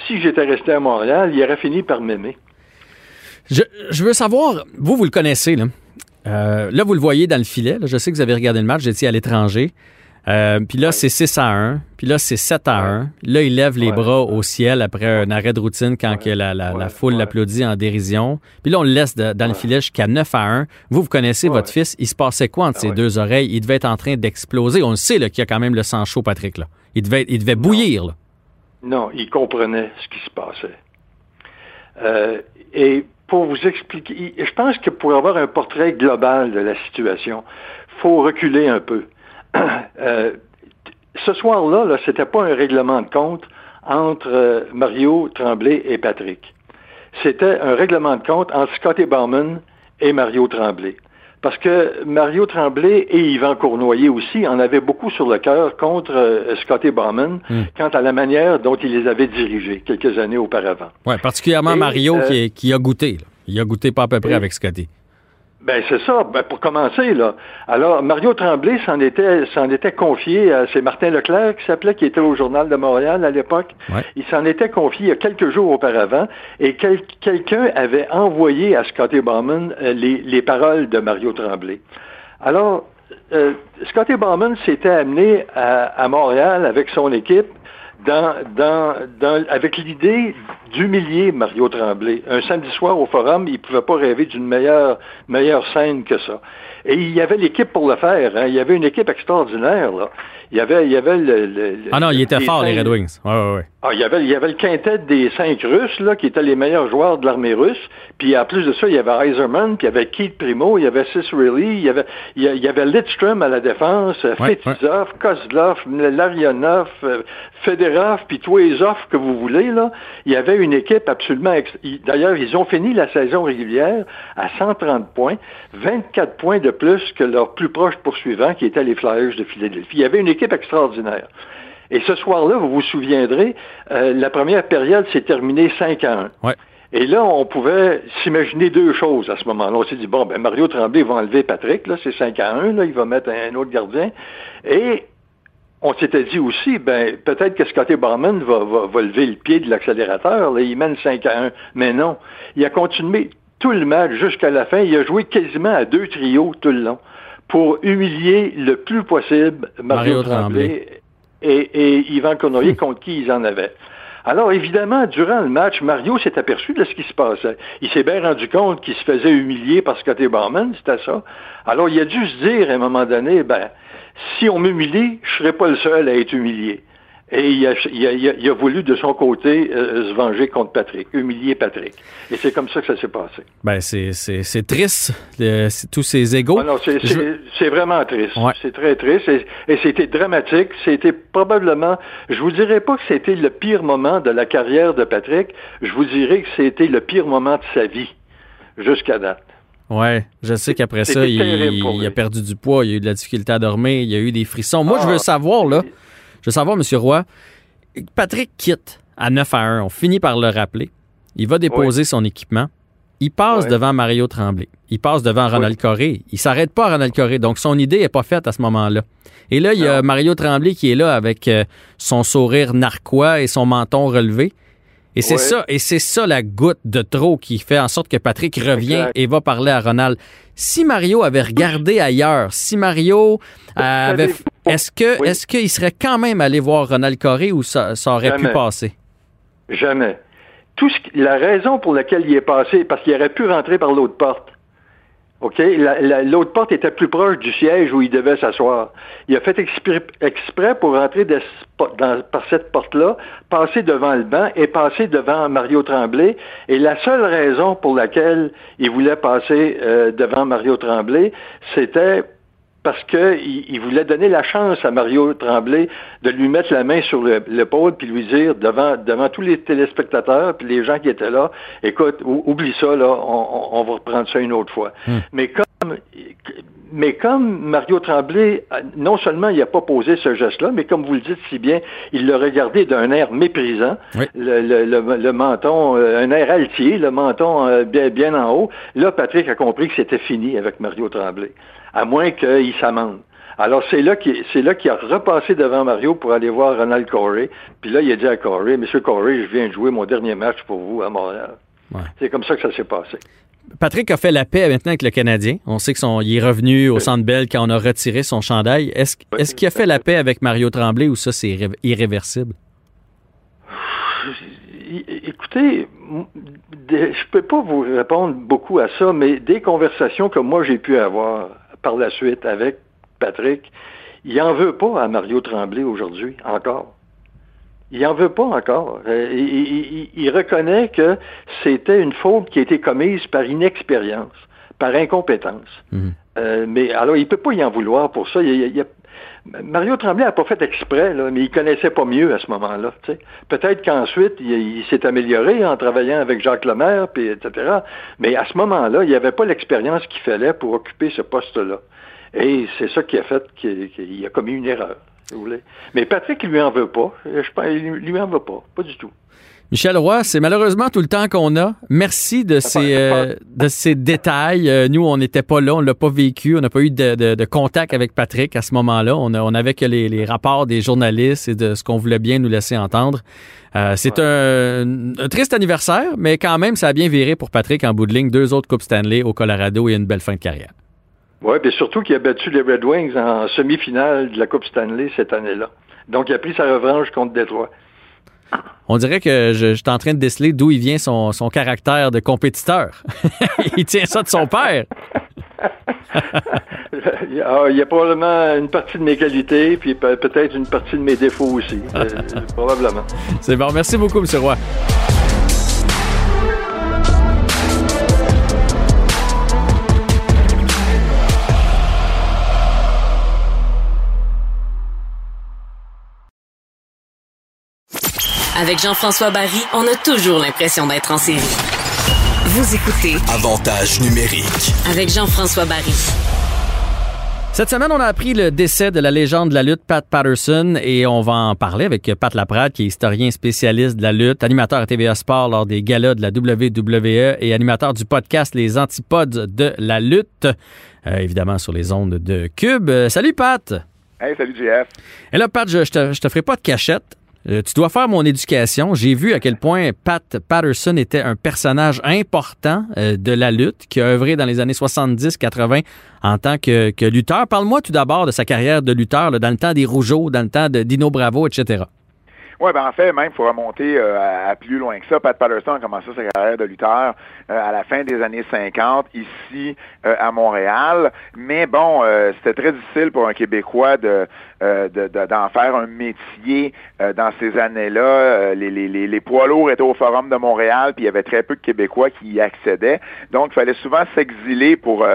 si, j'étais resté à Montréal, il aurait fini par m'aimer. Je, je, veux savoir, vous, vous le connaissez, là. Euh, là, vous le voyez dans le filet. Je sais que vous avez regardé le match, j'étais à l'étranger. Euh, puis là, c'est 6 à 1. Puis là, c'est 7 à 1. Là, il lève les bras au ciel après un arrêt de routine quand que la, la, foule l'applaudit en dérision. Puis là, on le laisse dans le filet jusqu'à 9 à 1. Vous, vous connaissez votre fils. Il se passait quoi entre ses deux oreilles? Il devait être en train d'exploser. On le sait qu'il y a quand même le sang chaud, Patrick. Là. Il, devait, il devait bouillir. Là. Non, il comprenait ce qui se passait. Euh, et pour vous expliquer, je pense que pour avoir un portrait global de la situation, faut reculer un peu. Euh, ce soir-là, -là, c'était pas un règlement de compte entre euh, Mario Tremblay et Patrick. C'était un règlement de compte entre Scotty Bauman et Mario Tremblay. Parce que Mario Tremblay et Yvan Cournoyer aussi en avaient beaucoup sur le cœur contre euh, Scotty Bauman hmm. quant à la manière dont il les avait dirigés quelques années auparavant. Oui, particulièrement Mario qui, a goûté. Il a goûté pas à peu près avec Scotty. Ben c'est ça. Ben, pour commencer là. Alors Mario Tremblay s'en était s'en était confié. à c'est Martin Leclerc qui s'appelait, qui était au journal de Montréal à l'époque. Il s'en était confié il y a quelques jours auparavant, et quelqu'un avait envoyé à Scotty Bowman euh, les, les paroles de Mario Tremblay. Alors euh, Scotty Bowman s'était amené à, à Montréal avec son équipe avec l'idée d'humilier Mario Tremblay. Un samedi soir au forum, il ne pouvait pas rêver d'une meilleure, meilleure scène que ça. Et il y avait l'équipe pour le faire. Hein. Il y avait une équipe extraordinaire. Là. Il y avait, il y avait le, ah non, il était fort, les Red Wings. Ouais, ouais, ouais. Ah, il y avait, il y avait le quintet des cinq Russes, là, qui étaient les meilleurs joueurs de l'armée russe. Puis en plus de ça, il y avait Eiserman, puis il y avait Keith Primo, il y avait Cicerelli, il y avait, il y avait Lidstrom à la défense, Fetizov, Kozlov, Larionov, euh, Federov, puis tous les offres que vous voulez, là. Il y avait une équipe absolument... D'ailleurs, ils ont fini la saison régulière à 130 points, 24 points de plus que leur plus proche poursuivant, qui étaient les Flyers de Philadelphie. Il y avait une équipe extraordinaire. Et ce soir-là, vous vous souviendrez, euh, la première période s'est terminée 5 à 1. Et là, on pouvait s'imaginer deux choses à ce moment-là. On s'est dit, bon, ben Mario Tremblay va enlever Patrick, là, c'est 5 à 1, là, il va mettre un autre gardien. Et on s'était dit aussi, ben, peut-être que Scotty Barman va, va, lever le pied de l'accélérateur, là, il mène 5 à 1. Mais non. Il a continué tout le match jusqu'à la fin. Il a joué quasiment à deux trios tout le long pour humilier le plus possible Mario, Tremblay, Et, et, Yvan Cournoyer contre qui ils en avaient. Alors, évidemment, durant le match, Mario s'est aperçu de ce qui se passait. Il s'est bien rendu compte qu'il se faisait humilier par Scotty Barman, c'était ça. Alors, il a dû se dire, à un moment donné, ben, si on m'humilie, je ne serai pas le seul à être humilié. Et il a, il, a, voulu de son côté euh, se venger contre Patrick, humilier Patrick. Et c'est comme ça que ça s'est passé. Ben c'est, triste, tous ces égaux. Ah c'est, vraiment triste. C'est très triste et, et, c'était dramatique. C'était probablement, je vous dirais pas que c'était le pire moment de la carrière de Patrick. Je vous dirais que c'était le pire moment de sa vie jusqu'à date. Ouais, je sais qu'après ça, il, a perdu du poids, il a eu de la difficulté à dormir, il a eu des frissons. Moi, je veux ah. savoir, là, je veux savoir, M. Roy, Patrick quitte à 9 à 1. On finit par le rappeler. Il va déposer son équipement. Il passe devant Mario Tremblay. Il passe devant Ronald Coré. Il s'arrête pas à Ronald Coré. Donc, son idée n'est pas faite à ce moment-là. Et là, il y a Mario Tremblay qui est là avec euh, son sourire narquois et son menton relevé. Et c'est ça, et c'est ça la goutte de trop qui fait en sorte que Patrick revient et va parler à Ronald. Si Mario avait regardé ailleurs, si Mario avait, est-ce que, est-ce qu'il serait quand même allé voir Ronald Coré ou ça, aurait pu passer? Jamais. Tout la raison pour laquelle il est passé, parce qu'il aurait pu rentrer par l'autre porte. OK? L'autre porte était plus proche du siège où il devait s'asseoir. Il a fait exprès, pour rentrer par cette porte-là, passer devant le banc et passer devant Mario Tremblay. Et la seule raison pour laquelle il voulait passer euh, devant Mario Tremblay, c'était parce qu'il il voulait donner la chance à Mario Tremblay de lui mettre la main sur l'épaule puis lui dire devant, devant tous les téléspectateurs puis les gens qui étaient là, écoute, oublie ça, là, on, va reprendre ça une autre fois. Hmm. Mais comme mais comme Mario Tremblay, non seulement il n'a pas posé ce geste-là, mais comme vous le dites si bien, il l'a regardé d'un air méprisant, le, menton, euh, un air altier, le menton euh, bien, bien en haut. Là, Patrick a compris que c'était fini avec Mario Tremblay à moins qu'il s'amende. Alors, c'est là qu'il c'est là qu'il a repassé devant Mario pour aller voir Ronald Corey. Puis là, il a dit à Corey, Monsieur Corey, je viens de jouer mon dernier match pour vous à Montréal. C'est comme ça que ça s'est passé. Patrick a fait la paix maintenant avec le Canadien. On sait qu'il est revenu au Centre Bell quand on a retiré son chandail. Est-ce est qu'il a fait la paix avec Mario Tremblay ou ça, c'est irréversible? Écoutez, je peux pas vous répondre beaucoup à ça, mais des conversations que moi j'ai pu avoir par la suite avec Patrick, il en veut pas à Mario Tremblay aujourd'hui, encore. Il en veut pas encore. Euh, il, reconnaît que c'était une faute qui a été commise par inexpérience, par incompétence. Mhm. Euh, mais alors, il peut pas y en vouloir pour ça. Il, il, Mario Tremblay n'a pas fait exprès, mais il connaissait pas mieux à ce moment-là. Peut-être qu'ensuite, il, s'est amélioré en travaillant avec Jacques Lemaire, puis etc. Mais à ce moment-là, il n'y avait pas l'expérience qu'il fallait pour occuper ce poste-là. Et c'est ça qui a fait qu'il a commis une erreur, si vous voulez. Mais Patrick, il lui en veut pas. Je pense, il lui en veut pas. Pas du tout. Michel Roy, c'est malheureusement tout le temps qu'on a. Merci de ces, euh, de ces détails. Euh, nous, on n'était pas là, on l'a pas vécu, on n'a pas eu de, contact avec Patrick à ce moment-là. On, a, on avait que les, rapports des journalistes et de ce qu'on voulait bien nous laisser entendre. Euh, c'est un, triste anniversaire, mais quand même, ça a bien viré pour Patrick en bout de ligne. Deux autres Coupes Stanley au Colorado et une belle fin de carrière. Oui, puis surtout qu'il a battu les Red Wings en semi-finale de la Coupe Stanley cette année-là. Donc, il a pris sa revanche contre Détroit. On dirait que je, suis en train de déceler d'où il vient son, caractère de compétiteur. il tient ça de son père. il y a probablement une partie de mes qualités, puis peut-être une partie de mes défauts aussi. Euh, probablement. C'est bon. Merci beaucoup, M. Roy. Avec Jean-François Barry, on a toujours l'impression d'être en série. Vous écoutez Avantage numérique avec Jean-François Barry. Cette semaine, on a appris le décès de la légende de la lutte, Pat Patterson, et on va en parler avec Pat Laprade, qui est historien spécialiste de la lutte, animateur à TVA Sport lors des galas de la WWE et animateur du podcast Les Antipodes de la lutte, euh, évidemment sur les ondes de Cube. Euh, salut Pat! Hey, salut JF. Et là, Pat, je, je, te, je te ferai pas de cachette. Euh, tu dois faire mon éducation. J'ai vu à quel point Pat Patterson était un personnage important euh, de la lutte qui a œuvré dans les années 70-80 en tant que, lutteur. Parle-moi tout d'abord de sa carrière de lutteur dans le temps des Rougeaux, dans le temps de Dino Bravo, etc. Oui, ben en fait, même, il faut remonter euh, à, plus loin que ça. Pat Patterson a commencé sa carrière de lutteur à la fin des années 50, ici à Montréal. Mais bon, c'était très difficile pour un Québécois de d'en faire un métier dans ces années-là. Les, les, les, poids lourds étaient au Forum de Montréal, puis il y avait très peu de Québécois qui y accédaient. Donc, il fallait souvent s'exiler pour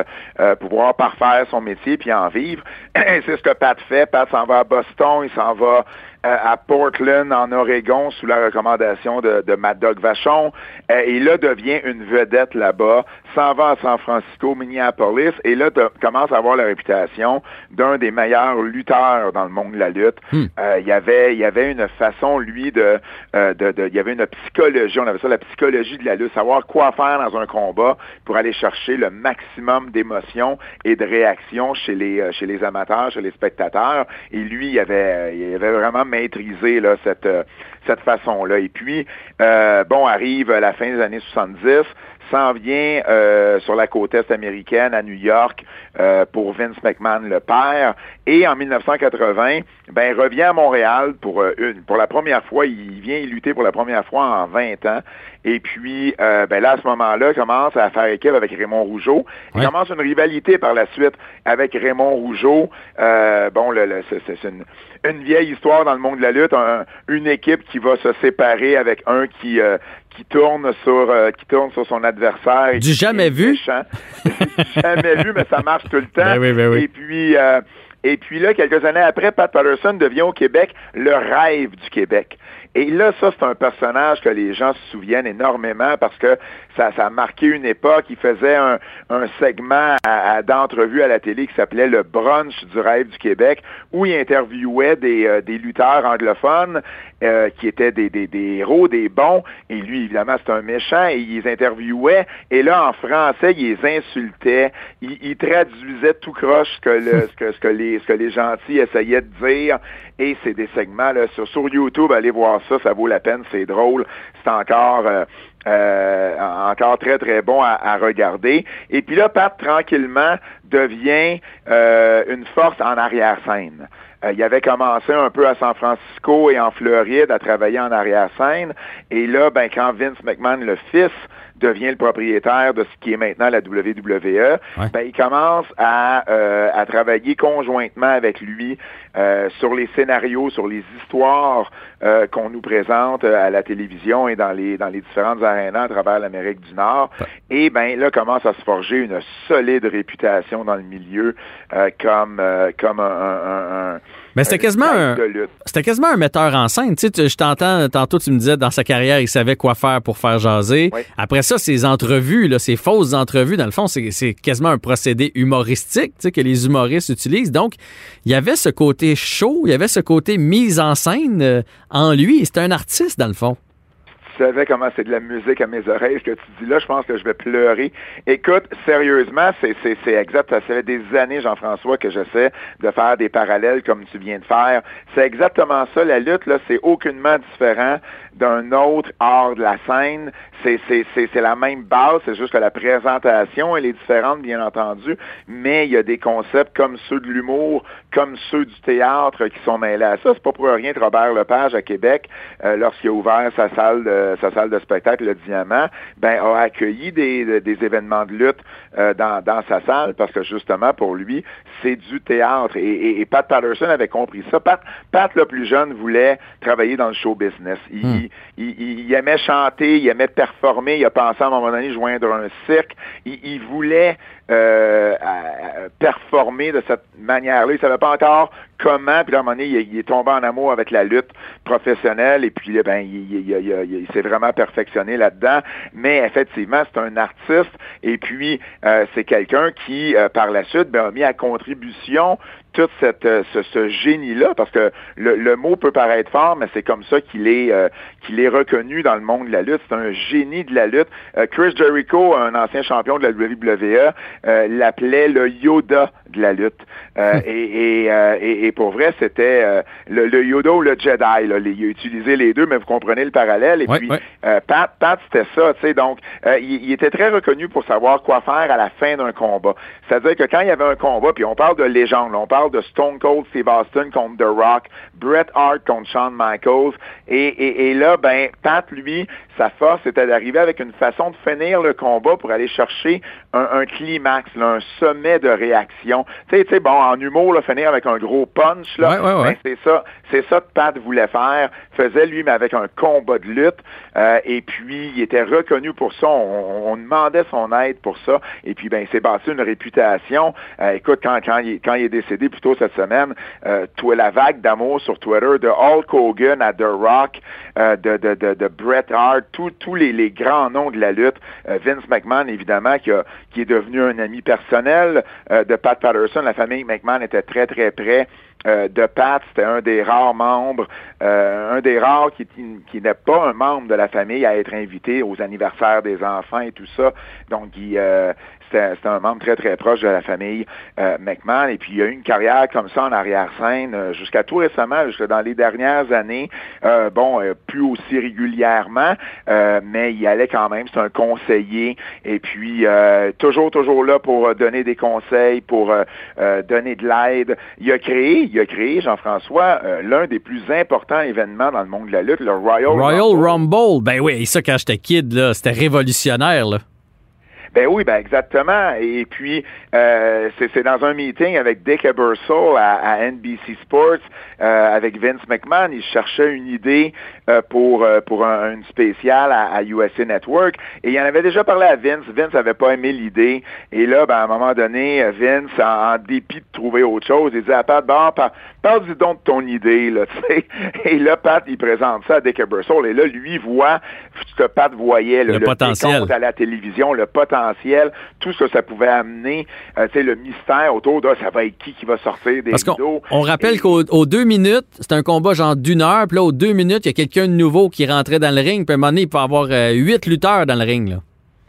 pouvoir parfaire son métier puis en vivre. C'est ce que Pat fait. Pat s'en va à Boston, il s'en va à Portland, en Oregon, sous la recommandation de, de Mad Dog Vachon. Euh, et là, devient une vedette là-bas, s'en va à San Francisco, Minneapolis, et là, commence à avoir la réputation d'un des meilleurs lutteurs dans le monde de la lutte. Hmm. Euh, il y avait, il y avait une façon, lui, de, euh, de, de, il y avait une psychologie, on avait ça la psychologie de la lutte, savoir quoi faire dans un combat pour aller chercher le maximum d'émotions et de réactions chez les, chez les amateurs, chez les spectateurs. Et lui, il avait, il avait vraiment maîtriser là, cette, euh, cette façon-là. Et puis, euh, bon, arrive la fin des années 70, s'en vient euh, sur la côte est américaine, à New York, pour Vince McMahon le père. Et en 1980, ben, revient à Montréal pour euh, une, pour la première fois. Il vient lutter pour la première fois en 20 ans. Et puis, euh, ben là, à ce moment-là, il commence à faire équipe avec Raymond Rougeau. Il commence une rivalité par la suite avec Raymond Rougeau. Euh, bon, le, c'est une, une, vieille histoire dans le monde de la lutte. une équipe qui va se séparer avec un qui qui tourne sur qui tourne sur son adversaire. Du jamais vu? jamais vu, mais ça marche tout le temps. Ben oui, ben oui. Et puis et puis là, quelques années après, Pat Patterson devient au Québec le rêve du Québec. Et là, ça, c'est un personnage que les gens se souviennent énormément parce que ça, ça a marqué une époque. Il faisait un, un segment à, d'entrevue à la télé qui s'appelait le brunch du rêve du Québec, où il interviewait des, euh, des lutteurs anglophones euh, qui étaient des, des, des, héros, des bons. Et lui, évidemment, c'est un méchant. Et il les interviewait. Et là, en français, il les insultait. Il, il traduisait tout croche ce que, le, ce, que, ce, que les, ce que les gentils essayaient de dire. C'est des segments sur, YouTube, allez voir ça, ça vaut la peine, c'est drôle, c'est encore euh, euh, encore très très bon à, regarder. Et puis là, Pat tranquillement devient euh, une force en arrière-scène. il avait commencé un peu à San Francisco et en Floride à travailler en arrière-scène. Et là, ben, quand Vince McMahon, le fils, devient le propriétaire de ce qui est maintenant la WWE, ben, il commence à, euh, à travailler conjointement avec lui euh, sur les scénarios, sur les histoires euh, qu'on nous présente à la télévision et dans les dans les différentes arénas à travers l'Amérique du Nord. Et ben là commence à se forger une solide réputation dans le milieu comme comme un mais c'était quasiment un, c'était quasiment un metteur en scène. Tu sais, je t'entends, tantôt tu me disais, dans sa carrière, il savait quoi faire pour faire jaser. Après ça, ces entrevues, là, ces fausses entrevues, dans le fond, c'est quasiment un procédé humoristique, tu sais, que les humoristes utilisent. Donc, il y avait ce côté chaud, il y avait ce côté mise en scène euh, en lui. C'était un artiste, dans le fond tu savais comment c'est de la musique à mes oreilles, ce que tu dis là, je pense que je vais pleurer. Écoute, sérieusement, c'est, exact. Ça fait des années, Jean-François, que j'essaie de faire des parallèles comme tu viens de faire. C'est exactement ça. La lutte, là, c'est aucunement différent d'un autre art de la scène. C'est, c'est la même base, c'est juste que la présentation, elle est différente, bien entendu, mais il y a des concepts comme ceux de l'humour, comme ceux du théâtre qui sont mêlés à ça. C'est pas pour rien que Robert Lepage à Québec, euh, lorsqu'il a ouvert sa salle de sa salle de spectacle, le Diamant, ben, a accueilli des, des événements de lutte euh, dans, dans sa salle parce que justement, pour lui, c'est du théâtre. Et, et, Pat Patterson avait compris ça. Pat, Pat, le plus jeune, voulait travailler dans le show business. Il, hmm. il, il, aimait chanter, il aimait performer, il a pensé à un moment donné joindre un cirque. Il, il voulait euh, performer de cette manière-là. Il savait pas encore comment, puis à un moment donné, il, est tombé en amour avec la lutte professionnelle, et puis ben, il, s'est vraiment perfectionné là-dedans. Mais effectivement, c'est un artiste, et puis euh, c'est quelqu'un qui, euh, par la suite, ben, a mis à contribution tout cette, euh, ce, génie-là, parce que le, mot peut paraître fort, mais c'est comme ça qu'il est, qu'il est reconnu dans le monde de la lutte. C'est un génie de la lutte. Chris Jericho, un ancien champion de la WWE, l'appelait le Yoda de la lutte. Et, et, et, pour vrai, c'était euh, le, Yoda ou le Jedi. Là. il a utilisé les deux, mais vous comprenez le parallèle. Et puis, euh, Pat, Pat c'était ça. Tu sais, donc, euh, il, était très reconnu pour savoir quoi faire à la fin d'un combat. C'est-à-dire que quand il y avait un combat, puis on parle de légende, on parle de Stone Cold Steve Austin contre The Rock, Bret Hart contre Shawn Michaels, et, et, là, ben, Pat, lui, sa force, c'était d'arriver avec une façon de finir le combat pour aller chercher un, climax, un sommet de réaction. Tu sais, bon, en humour, là, finir avec un gros punch, là, ben, c'est ça, c'est ça que Pat voulait faire, faisait lui, mais avec un combat de lutte, euh, et puis il était reconnu pour ça, on, demandait son aide pour ça, et puis ben, il s'est bâti une réputation. Euh, écoute, quand, quand, il, quand il est décédé plus tôt cette semaine, euh, la vague d'amour sur Twitter de Hulk Hogan à The Rock, euh, de, de, de, de Bret Hart, tous les, les grands noms de la lutte, Vince McMahon, évidemment, qui, a, qui est devenu un ami personnel de Pat Patterson, la famille Était très, très près de Pat. C'était un des rares membres, un des rares qui, qui n'est pas un membre de la famille à être invité aux anniversaires des enfants et tout ça. Donc, il, c'était un membre très, très proche de la famille euh, McMahon. Et puis, il a eu une carrière comme ça en arrière-scène euh, jusqu'à tout récemment, jusqu'à dans les dernières années. Euh, bon, plus aussi régulièrement, mais il allait quand même. C'est un conseiller. Et puis, toujours, toujours là pour donner des conseils, pour donner de l'aide. Il a créé, il a créé, Jean-François, l'un des plus importants événements dans le monde de la lutte, le Royal, Royal Rumble. Ben oui, ça, quand j'étais kid, là, c'était révolutionnaire, là. Ben oui, ben exactement. Et puis, euh, c'est dans un meeting avec Dick Ebersol à, NBC Sports, euh, avec Vince McMahon. Il cherchait une idée euh, pour pour un, une spéciale à, USA Network. Et il en avait déjà parlé à Vince. Vince n'avait pas aimé l'idée. Et là, ben, à un moment donné, Vince, en, dépit de trouver autre chose, il dit à Pat, bon, parle-y donc de ton idée, là, tu sais. Et là, Pat, il présente ça à Dick Ebersol. Et là, lui voit ce que Pat voyait, le, le potentiel à la télévision, le potentiel tout ce que ça pouvait amener, euh, le mystère autour de ça va être qui qui va sortir des Parce qu'on on rappelle qu'aux deux minutes, c'est un combat genre d'une heure, puis là, aux deux minutes, il y a quelqu'un de nouveau qui rentrait dans le ring, puis à un moment donné, il peut y avoir euh, huit lutteurs dans le ring, là.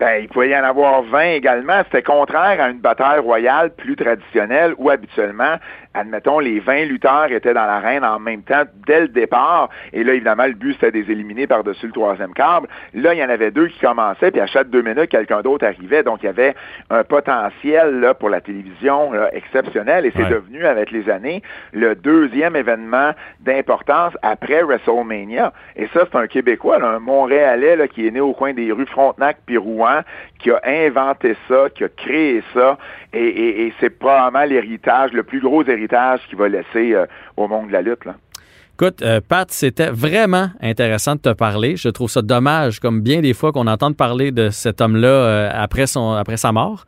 Ben, il pouvait y en avoir 20 également. C'était contraire à une bataille royale plus traditionnelle où habituellement admettons, les 20 lutteurs étaient dans l'arène en même temps dès le départ. Et là, évidemment, le but, c'était de les éliminer par-dessus le troisième câble. Là, il y en avait deux qui commençaient, puis à chaque deux minutes, quelqu'un d'autre arrivait. Donc, il y avait un potentiel là, pour la télévision exceptionnel. Et c'est devenu, avec les années, le deuxième événement d'importance après WrestleMania. Et ça, c'est un Québécois, un Montréalais là, qui est né au coin des rues Frontenac puis Rouen, qui a inventé ça, qui a créé ça. Et, et c'est probablement l'héritage, le plus gros héritage qui va laisser euh, au monde de la lutte. Écoute, euh, Pat, c'était vraiment intéressant de te parler. Je trouve ça dommage, comme bien des fois, qu'on entende parler de cet homme-là euh, après, après sa mort.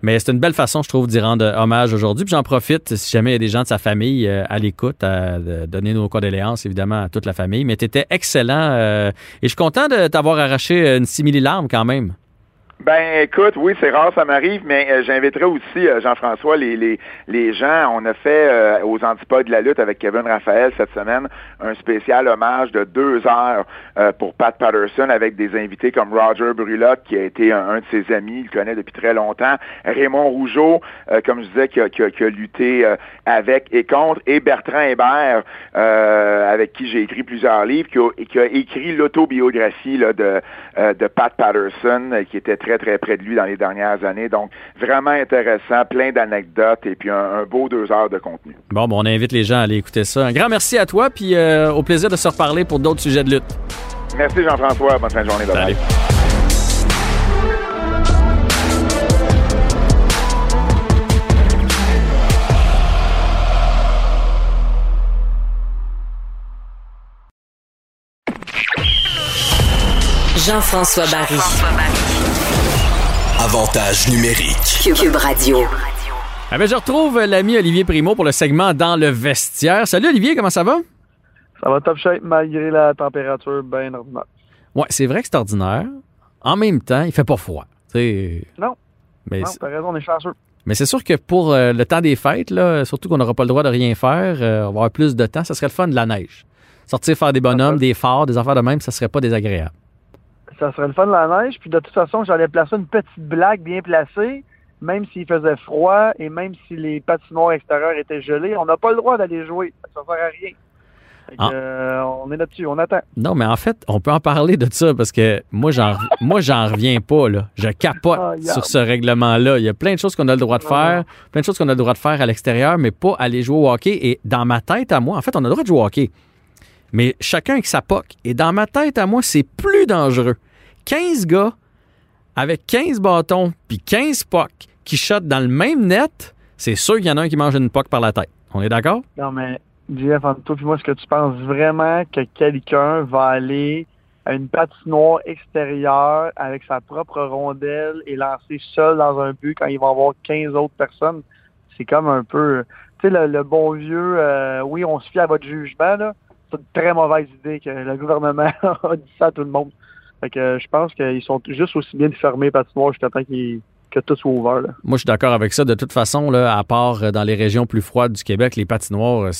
Mais c'est une belle façon, je trouve, d'y rendre hommage aujourd'hui. Puis j'en profite, si jamais il y a des gens de sa famille à l'écoute, à donner nos condoléances, évidemment, à toute la famille. Mais tu étais excellent et je suis content de t'avoir arraché une simili-larme quand même. Ben écoute, oui, c'est rare, ça m'arrive, mais euh, j'inviterai aussi, euh, Jean-François, les, les, les gens. On a fait euh, aux antipodes de la lutte avec Kevin Raphaël cette semaine un spécial hommage de deux heures pour Pat Patterson avec des invités comme Roger Brulotte, qui a été un, de ses amis, il connaît depuis très longtemps, Raymond Rougeau, comme je disais, qui a, qui a, qui a lutté avec et contre, et Bertrand Hébert, avec qui j'ai écrit plusieurs livres, qui a, qui a écrit l'autobiographie de, de Pat Patterson, qui était très très, très près de lui dans les dernières années. Donc, vraiment intéressant, plein d'anecdotes et puis un, beau deux heures de contenu. Bon, bon, on invite les gens à aller écouter ça. Un grand merci à toi, puis euh, au plaisir de se reparler pour d'autres sujets de lutte. Merci Jean-François. Bonne fin de journée. Salut. Jean-François Barry. Avantage numérique. Cube Radio. Ah ben, je retrouve l'ami Olivier Primo pour le segment Dans le vestiaire. Salut Olivier, comment ça va? Ça va top shape malgré la température bien ordinaire. Ouais, c'est vrai que c'est ordinaire. En même temps, il fait pas froid. Non. Mais non, t'as raison, on est chanceux. Mais c'est sûr que pour euh, le temps des fêtes, là, surtout qu'on n'aura pas le droit de rien faire, euh, on va avoir plus de temps, ça serait le fun de la neige. Sortir faire des bonhommes, des phares, des affaires de même, ça serait pas désagréable ça serait le fun de la neige. Puis de toute façon, j'allais placer une petite blague bien placée, même s'il faisait froid et même si les patinoires extérieures étaient gelées. On n'a pas le droit d'aller jouer. Ça ne sert à rien. Ah. Euh, on est là-dessus, on attend. Non, mais en fait, on peut en parler de ça parce que moi, j'en, moi, j'en reviens pas. Là. Je capote ah, sur ce règlement-là. Il y a plein de choses qu'on a le droit de faire, plein de choses qu'on a le droit de faire à l'extérieur, mais pas aller jouer au hockey. Et dans ma tête, à moi, en fait, on a le droit de jouer au hockey. Mais chacun avec sa POC. Et dans ma tête, à moi, c'est plus dangereux 15 gars avec 15 bâtons puis 15 pucks qui shotent dans le même net, c'est sûr qu'il y en a un qui mange une puck par la tête. On est d'accord? Non, mais Jeff, entre toi et moi, est-ce que tu penses vraiment que quelqu'un va aller à une patinoire extérieure avec sa propre rondelle et lancer seul dans un but quand il va avoir 15 autres personnes? C'est comme un peu, tu sais, le, bon vieux, euh, oui, on se fie à votre jugement, là. C'est une très mauvaise idée que le gouvernement a dit ça à tout le monde. Fait que je pense qu'ils sont juste aussi bien fermés patinoires jusqu'à temps qu'ils que tout soit ouvert. Là. Moi, je suis d'accord avec ça. De toute façon, là, à part euh, dans les régions plus froides du Québec, les patinoires, euh,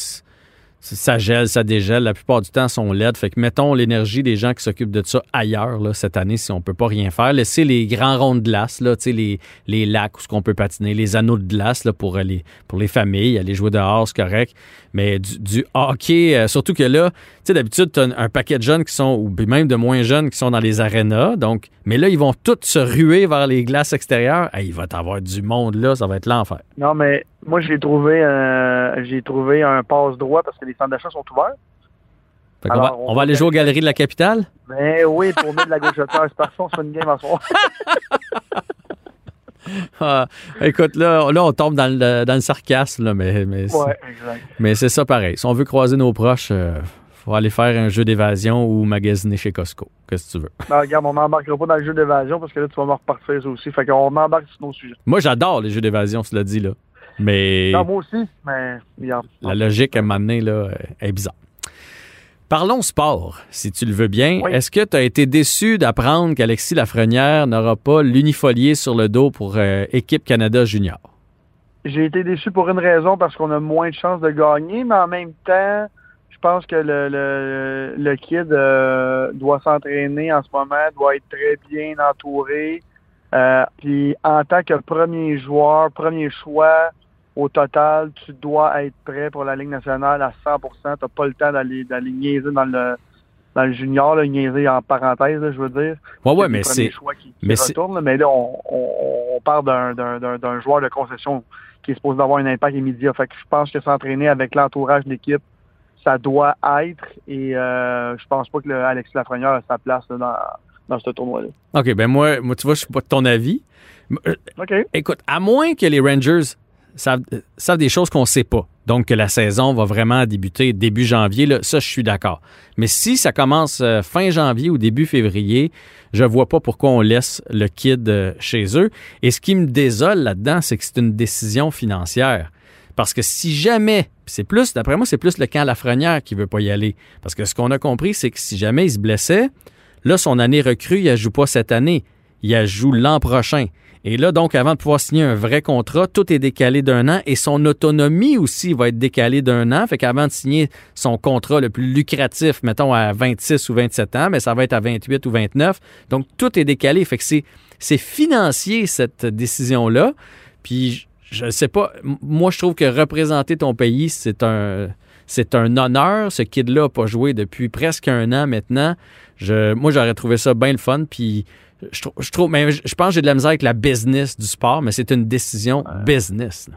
ça gèle, ça dégèle. La plupart du temps, sont laides. Fait que mettons l'énergie des gens qui s'occupent de ça ailleurs cette année si on peut pas rien faire. Laissez les grands ronds de glace, là, les, les lacs où ce qu'on peut patiner, les anneaux de glace là, pour, les, pour les familles, aller jouer dehors, c'est correct. Mais du, hockey, euh, surtout que là, tu sais, d'habitude, tu as un, paquet de jeunes qui sont, ou même de moins jeunes qui sont dans les arénas. Donc, mais là, ils vont tous se ruer vers les glaces extérieures. il va t'avoir du monde là, ça va être l'enfer. Non, mais moi, j'ai trouvé, euh, j'ai trouvé un passe droit parce que les centres d'achat sont ouverts. on, va, aller jouer aux galeries de la capitale? Ben oui, pour nous de la gauche c'est parfait, on se fait une game en soir. Ah, écoute, là, là, on tombe dans le, dans le sarcasme, là, mais, mais, mais c'est ça pareil. Si on veut croiser nos proches, il euh, faut aller faire un jeu d'évasion ou magasiner chez Costco. Qu'est-ce que tu veux? Ben, regarde, on n'embarquera pas dans le jeu d'évasion parce que là, tu vas me repartir aussi. Fait qu'on embarque sur nos sujets. Moi, j'adore les jeux d'évasion, l'as dit, là. Mais. Non, moi aussi, mais. La logique à m'amener, là, est bizarre. Parlons sport, si tu le veux bien. Est-ce que tu as été déçu d'apprendre qu'Alexis Lafrenière n'aura pas l'unifolié sur le dos pour euh, Équipe Canada Junior? J'ai été déçu pour une raison, parce qu'on a moins de chances de gagner, mais en même temps, je pense que le, le, kid euh, doit s'entraîner en ce moment, doit être très bien entouré. Euh, puis en tant que premier joueur, premier choix, au total, tu dois être prêt pour la Ligue nationale à 100 Tu n'as pas le temps d'aller niaiser dans le dans le junior, là, niaiser en parenthèse, je veux dire. Ouais, ouais, mais c'est. Mais, mais là, on, on, parle d'un joueur de concession qui est supposé avoir un impact immédiat. Fait que je pense que s'entraîner avec l'entourage de l'équipe, ça doit être. Et euh, je pense pas que le Alexis Lafrenière a sa place dans, dans ce tournoi-là. OK, ben moi, moi, tu vois, je suis pas de ton avis. Euh, OK. Écoute, à moins que les Rangers savent, des choses qu'on ne sait pas. Donc, que la saison va vraiment débuter début janvier, là, ça, je suis d'accord. Mais si ça commence euh, fin janvier ou début février, je vois pas pourquoi on laisse le kid euh, chez eux. Et ce qui me désole là-dedans, c'est que c'est une décision financière. Parce que si jamais, c'est plus, d'après moi, c'est plus le camp Lafrenière qui veut pas y aller. Parce que ce qu'on a compris, c'est que si jamais il se blessait, là, son année recrue, il ne joue pas cette année. Il joue l'an prochain. Et là, donc, avant de pouvoir signer un vrai contrat, tout est décalé d'un an et son autonomie aussi va être décalée d'un an. Fait qu'avant de signer son contrat le plus lucratif, mettons à 26 ou 27 ans, mais ça va être à 28 ou 29. Donc, tout est décalé. Fait que c'est financier, cette décision-là. Puis, je ne sais pas, moi, je trouve que représenter ton pays, c'est un c'est un honneur. Ce kid-là n'a pas joué depuis presque un an maintenant. Je, moi, j'aurais trouvé ça bien le fun. Puis je, trouve, mais je pense que j'ai de la misère avec la business du sport, mais c'est une décision business.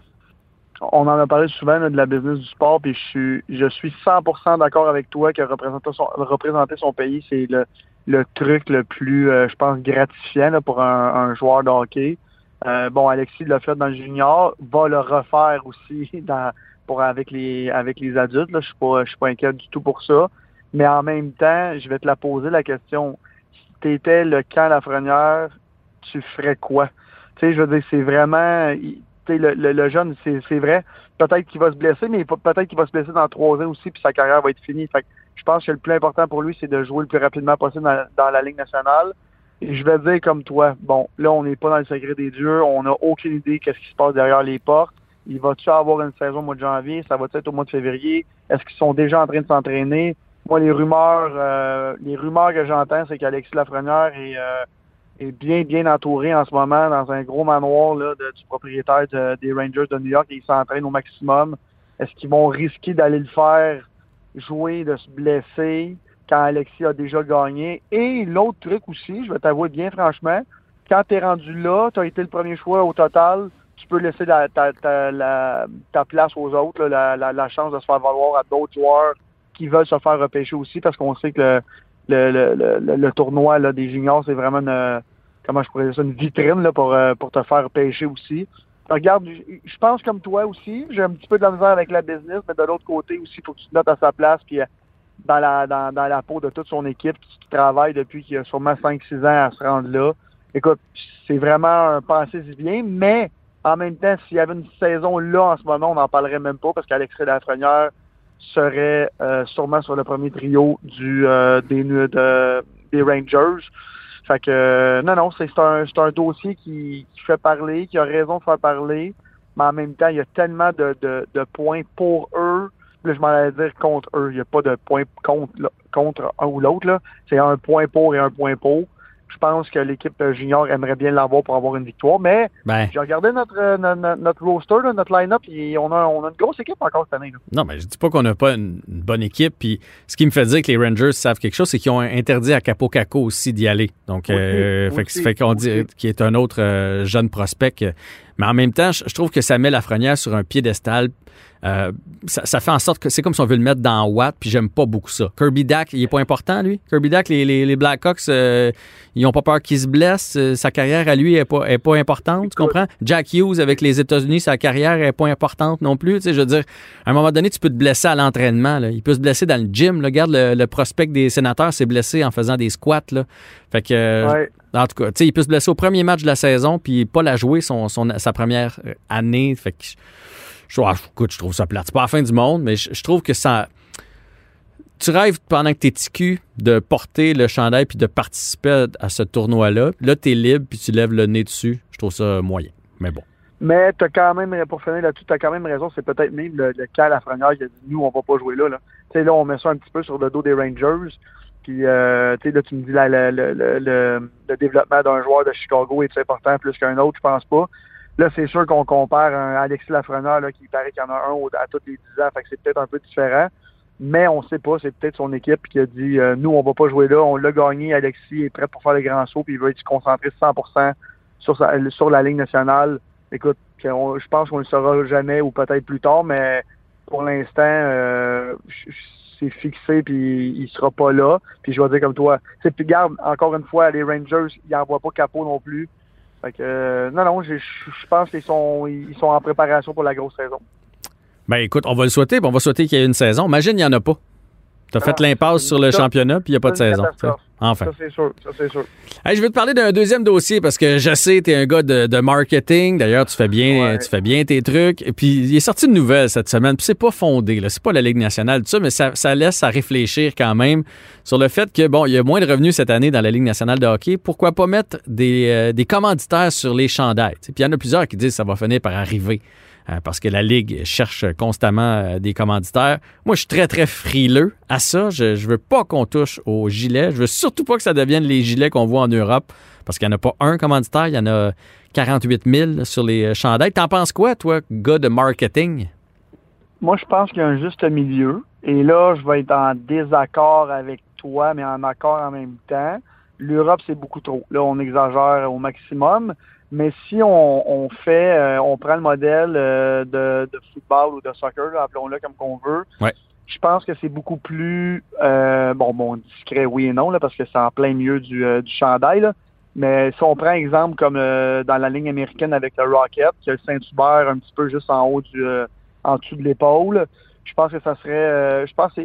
On en a parlé souvent de la business du sport, puis je suis, je suis 100% d'accord avec toi que représenter son, représenter son pays, c'est le, le truc le plus, euh, je pense, gratifiant pour un, joueur de hockey. Euh, bon, Alexis l'a fait dans le junior, va le refaire aussi dans, pour avec les avec les adultes. Là. Je suis pas je suis pas inquiet du tout pour ça. Mais en même temps, je vais te la poser la question tu étais le camp Lafrenière, tu ferais quoi? Tu sais, je veux dire, c'est vraiment, le, le, le, jeune, c'est vrai, peut-être qu'il va se blesser, mais peut-être qu'il va se blesser dans trois ans aussi, puis sa carrière va être finie. Fait je pense que le plus important pour lui, c'est de jouer le plus rapidement possible dans, la Ligue nationale. Et je vais dire comme toi, bon, là, on n'est pas dans le secret des dieux, on n'a aucune idée qu'est-ce qui se passe derrière les portes. Il va-tu avoir une saison au mois de janvier? Ça va être au mois de février? Est-ce qu'ils sont déjà en train de s'entraîner? Moi, les rumeurs, euh, les rumeurs que j'entends, c'est qu'Alexis Lafrenière est, euh, est bien, bien entouré en ce moment dans un gros manoir là, du propriétaire des Rangers de New York et il s'entraîne au maximum. Est-ce qu'ils vont risquer d'aller le faire jouer, de se blesser quand Alexis a déjà gagné? Et l'autre truc aussi, je vais t'avouer bien franchement, quand tu es rendu là, tu as été le premier choix au total, tu peux laisser ta, ta, ta, place aux autres, la, la, la, chance de se faire valoir à d'autres joueurs veulent se faire repêcher aussi parce qu'on sait que le, tournoi des juniors, c'est vraiment une, comment je pourrais dire ça, une vitrine là, pour, euh, pour te faire repêcher aussi. Regarde, je pense comme toi aussi, j'ai un petit peu de la misère avec la business, mais de l'autre côté aussi, il faut que tu te notes à sa place, puis euh, dans la, dans, dans la peau de toute son équipe qui travaille depuis qu'il a sûrement 5-6 ans à se rendre là. Écoute, c'est vraiment un pensée bien, mais en même temps, s'il y avait une saison là en ce moment, on n'en parlerait même pas parce qu'Alexis Lafrenière, serait euh, sûrement sur le premier trio du euh, des, des Rangers. Fait que, euh, non, non, c'est un, un dossier qui, qui fait parler, qui a raison de faire parler, mais en même temps, il y a tellement de, de, de points pour eux. Là, je m'en allais dire contre eux. Il n'y a pas de points contre, contre un ou l'autre. C'est un point pour et un point pour. Je pense que l'équipe euh, junior aimerait bien l'avoir pour avoir une victoire, mais Ben, j'ai regardé notre, euh, notre, notre roster, notre line-up, et on a, on a une grosse équipe encore cette année. là. non, mais je dis pas qu'on n'a pas une, une bonne équipe. Puis ce qui me fait dire que les Rangers savent quelque chose, c'est qu'ils ont interdit à Capo Caco aussi d'y aller. Donc, Aussi, euh, fait, qu'on dit qu'il est un autre euh, jeune prospect. Mais en même temps, je, trouve que ça met Lafrenière sur un piédestal. Euh, ça, fait en sorte que c'est comme si on veut le mettre dans Watt, puis j'aime pas beaucoup ça. Kirby Dack, il est pas important, lui? Kirby Dack, les, les, les Blackhawks, euh, ils ont pas peur qu'il se blesse. Euh, sa carrière à lui est pas, est pas importante, tu comprends? Jack Hughes avec les États-Unis, sa carrière est pas importante non plus. Tu sais, je veux dire, à un moment donné, tu peux te blesser à l'entraînement. Il peut se blesser dans le gym. Regarde, le, le prospect des sénateurs s'est blessé en faisant des squats. Là. Fait que, Ouais. en tout cas, tu sais, il peut se blesser au premier match de la saison, puis pas la jouer son, son- sa première euh, année. Fait que, je, ah, écoute, je trouve ça plate. C'est pas la fin du monde, mais je, je trouve que ça. Tu rêves pendant que t'es TQ de porter le chandail puis de participer à, à ce tournoi-là. Là, t'es libre puis tu lèves le nez dessus. Je trouve ça moyen. Mais bon. Mais t'as quand même, pour finir là-dessus, t'as quand même raison, c'est peut-être même le, le cas Lafrenière qui a dit nous, on va pas jouer là. là. Tu sais, là, on met ça un petit peu sur le dos des Rangers. Puis euh, tu sais, là, tu me dis la- le, le, le, le développement d'un joueur de Chicago est important plus qu'un autre, je pense pas. Là, c'est sûr qu'on compare un Alexis Lafrenière là, qui paraît qu'il y en a un à tous les 10 ans, fait que c'est peut-être un peu différent. Mais on sait pas, c'est peut-être son équipe qui a dit euh, nous, on va pas jouer là, on l'a gagné, Alexis est prêt pour faire les grands sauts, puis il veut se concentrer 100% sur, sa- sur la ligne nationale. Écoute, je pense qu'on ne le saura jamais ou peut-être plus tard, mais pour l'instant, euh, c'est fixé puis il sera pas là. Puis je vais dire comme toi. Puis garde, encore une fois, les Rangers, ils n'envoient pas capot non plus. Fait euh, non, non, je, pense qu'ils sont, ils sont en préparation pour la grosse saison. Ben écoute, on va le souhaiter, on va souhaiter qu'il y ait une saison. Imagine, il n'y en a pas. T'as Ah, fait l'impasse c'est sur le ça. championnat, puis il n'y a pas de saison. Enfin. Ça, c'est sûr. Ça, c'est sûr. Hey, je veux te parler d'un deuxième dossier parce que je sais, tu es un gars de, de marketing. D'ailleurs, tu fais bien Ouais. tu fais bien tes trucs. Et puis, il est sorti une nouvelle cette semaine. Puis, c'est pas fondé. là. C'est pas la Ligue nationale, tout ça, mais ça, ça laisse à réfléchir quand même sur le fait que, bon, il y a moins de revenus cette année dans la Ligue nationale de hockey. Pourquoi pas mettre des, euh, des commanditaires sur les chandails? tu sais? Puis, il y en a plusieurs qui disent que ça va finir par arriver. Euh, parce que la Ligue cherche constamment euh, des commanditaires. Moi, je suis très, très frileux à ça. Je, je veux pas qu'on touche aux gilets. Je veux surtout pas que ça devienne les gilets qu'on voit en Europe, parce qu'il n'y en a pas un commanditaire, il y en a 48 000 sur les euh, chandails. T'en penses quoi, toi, gars de marketing? Moi, je pense qu'il y a un juste milieu. Et là, je vais être en désaccord avec toi, mais en accord en même temps. L'Europe, c'est beaucoup trop. Là, on exagère au maximum. Mais si on, on fait, euh, on prend le modèle euh, de, de football ou de soccer, appelons-le comme qu'on veut, Ouais. je pense que c'est beaucoup plus, euh, bon, bon, discret, oui et non, là, parce que c'est en plein milieu du, euh, du chandail. Là. Mais si on prend exemple comme euh, dans la ligne américaine avec le Rocket, qui a le Saint-Hubert un petit peu juste en haut du, euh, en dessous de l'épaule, je pense que ça serait, euh, je pense que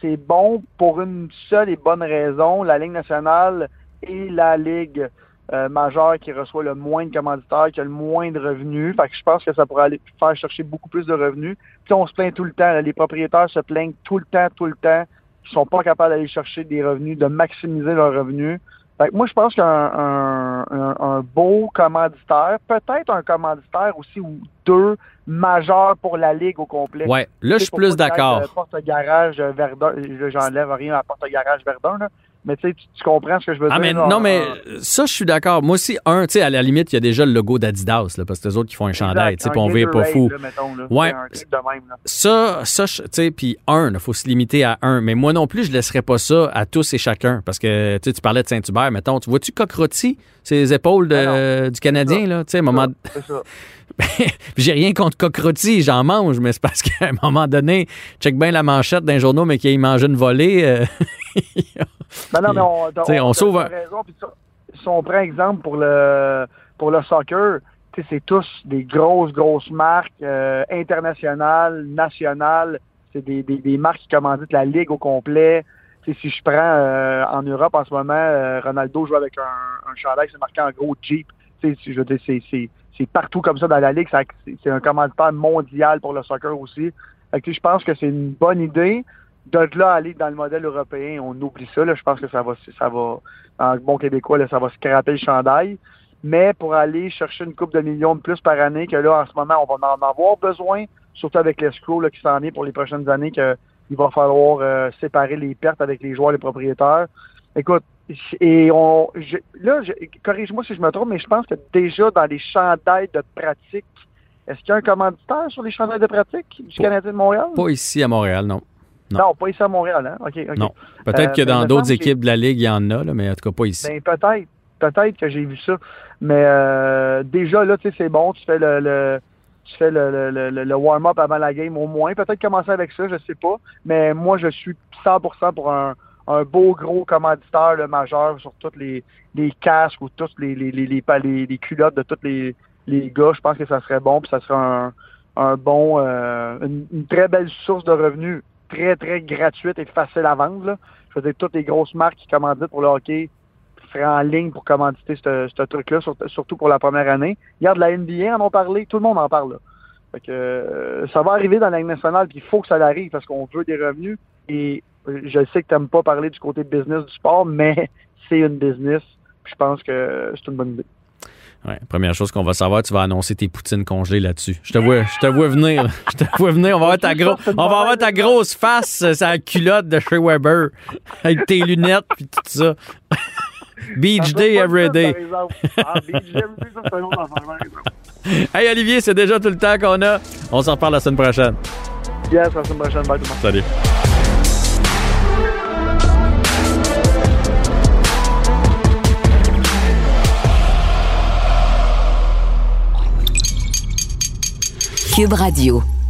c'est bon pour une seule et bonne raison. La Ligue nationale et la Ligue euh, majeure qui reçoit le moins de commanditaires, qui a le moins de revenus. Fait que je pense que ça pourrait aller faire chercher beaucoup plus de revenus. Puis on se plaint tout le temps. là. Les propriétaires se plaignent tout le temps, tout le temps. Ils sont pas capables d'aller chercher des revenus, de maximiser leurs revenus. Fait que moi, je pense qu'un un, un- un beau commanditaire, peut-être un commanditaire aussi ou deux majeurs pour la Ligue au complet. Ouais, là, je suis plus d'accord. euh, Porte-garage euh, Verdun. J'enlève rien à porte-garage Verdun, là. Mais tu sais, tu- comprends ce que je veux Ah, dire? mais non, mais ça, je suis d'accord. Moi aussi, un, tu sais, à la limite, il y a déjà le logo d'Adidas, là, parce que eux autres qui font un chandail, tu sais, puis on vire pas fou. là, mettons, là. Ouais. Un de même, là. Ça, ça, tu sais, puis un, il faut se limiter à un. Mais moi non plus, je laisserais pas ça à tous et chacun. Parce que, tu sais, tu parlais de Saint-Hubert, mettons. Tu vois-tu Cockrotti, ses épaules de- Ah du Canadien, là? Tu sais, à un moment. C'est ça. Puis J'ai rien contre Cockrotti, j'en mange, mais c'est parce qu'à un moment donné, check bien la manchette d'un journal, mais qu'il mange une volée. euh, Ben non, mais on, sauve raison. Si on prend exemple pour le pour le soccer, c'est tous des grosses, grosses marques euh, internationales, nationales. C'est des, des, des marques qui commanditent la ligue au complet. Si je prends euh, en Europe en ce moment, euh, Ronaldo joue avec un, un chandail qui c'est marqué en gros Jeep. Tu sais, je veux dire, c'est, partout comme ça dans la ligue. C'est, un commanditaire mondial pour le soccer aussi. Je pense que c'est une bonne idée. De là aller dans le modèle européen, on oublie ça. Là. Je pense que ça va, ça va, en bon québécois, là, ça va scraper le chandail. Mais pour aller chercher une coupe de millions de plus par année, que là, en ce moment, on va en avoir besoin, surtout avec l'escroc qui s'en vient pour les prochaines années, qu'il va falloir euh, séparer les pertes avec les joueurs, les propriétaires. Écoute, et on, là, corrige-moi si je me trompe, mais je pense que déjà dans les chandails de pratique, est-ce qu'il y a un commanditaire sur les chandails de pratique du Canadien de Montréal? Pas ici à Montréal, non. Non, pas ici à Montréal, hein? OK, Non. Peut-être que dans d'autres équipes de la Ligue, il y en a, là, mais en tout cas pas ici. Ben, peut-être. Peut-être que j'ai vu ça. Mais euh, déjà, là, tu sais, c'est bon, tu fais le, tu fais le, le, le, warm-up avant la game au moins. Peut-être commencer avec ça, je sais pas. Mais moi, je suis 100% pour un, un beau gros commanditaire le majeur sur tous les, les casques ou toutes les, les, les, les, les culottes de tous les, les gars. Je pense que ça serait bon, puis ça serait un, un bon, euh, une, très belle source de revenus, très, très gratuite et facile à vendre. Là. Je veux dire, toutes les grosses marques qui commanditent pour le hockey seraient en ligne pour commanditer ce, truc-là, surtout pour la première année. Hier, de la NBA en ont parlé, tout le monde en parle. Là. Euh, ça va arriver dans la nationale, puis il faut que ça arrive parce qu'on veut des revenus. Et je sais que tu n'aimes pas parler du côté business du sport, mais c'est une business. Je pense que c'est une bonne idée. Ouais, première chose qu'on va savoir, tu vas annoncer tes poutines congelées là-dessus. Je te vois, je te vois venir. Je te vois venir. On va avoir ta, gros, on va avoir ta grosse face, euh, sa culotte de chez Weber, avec tes lunettes puis tout ça. Beach Day every day. Ah, beach day Hey Olivier, c'est déjà tout le temps qu'on a. On s'en reparle la semaine prochaine. Yes, la semaine prochaine. Bye Salut. Cube Radio.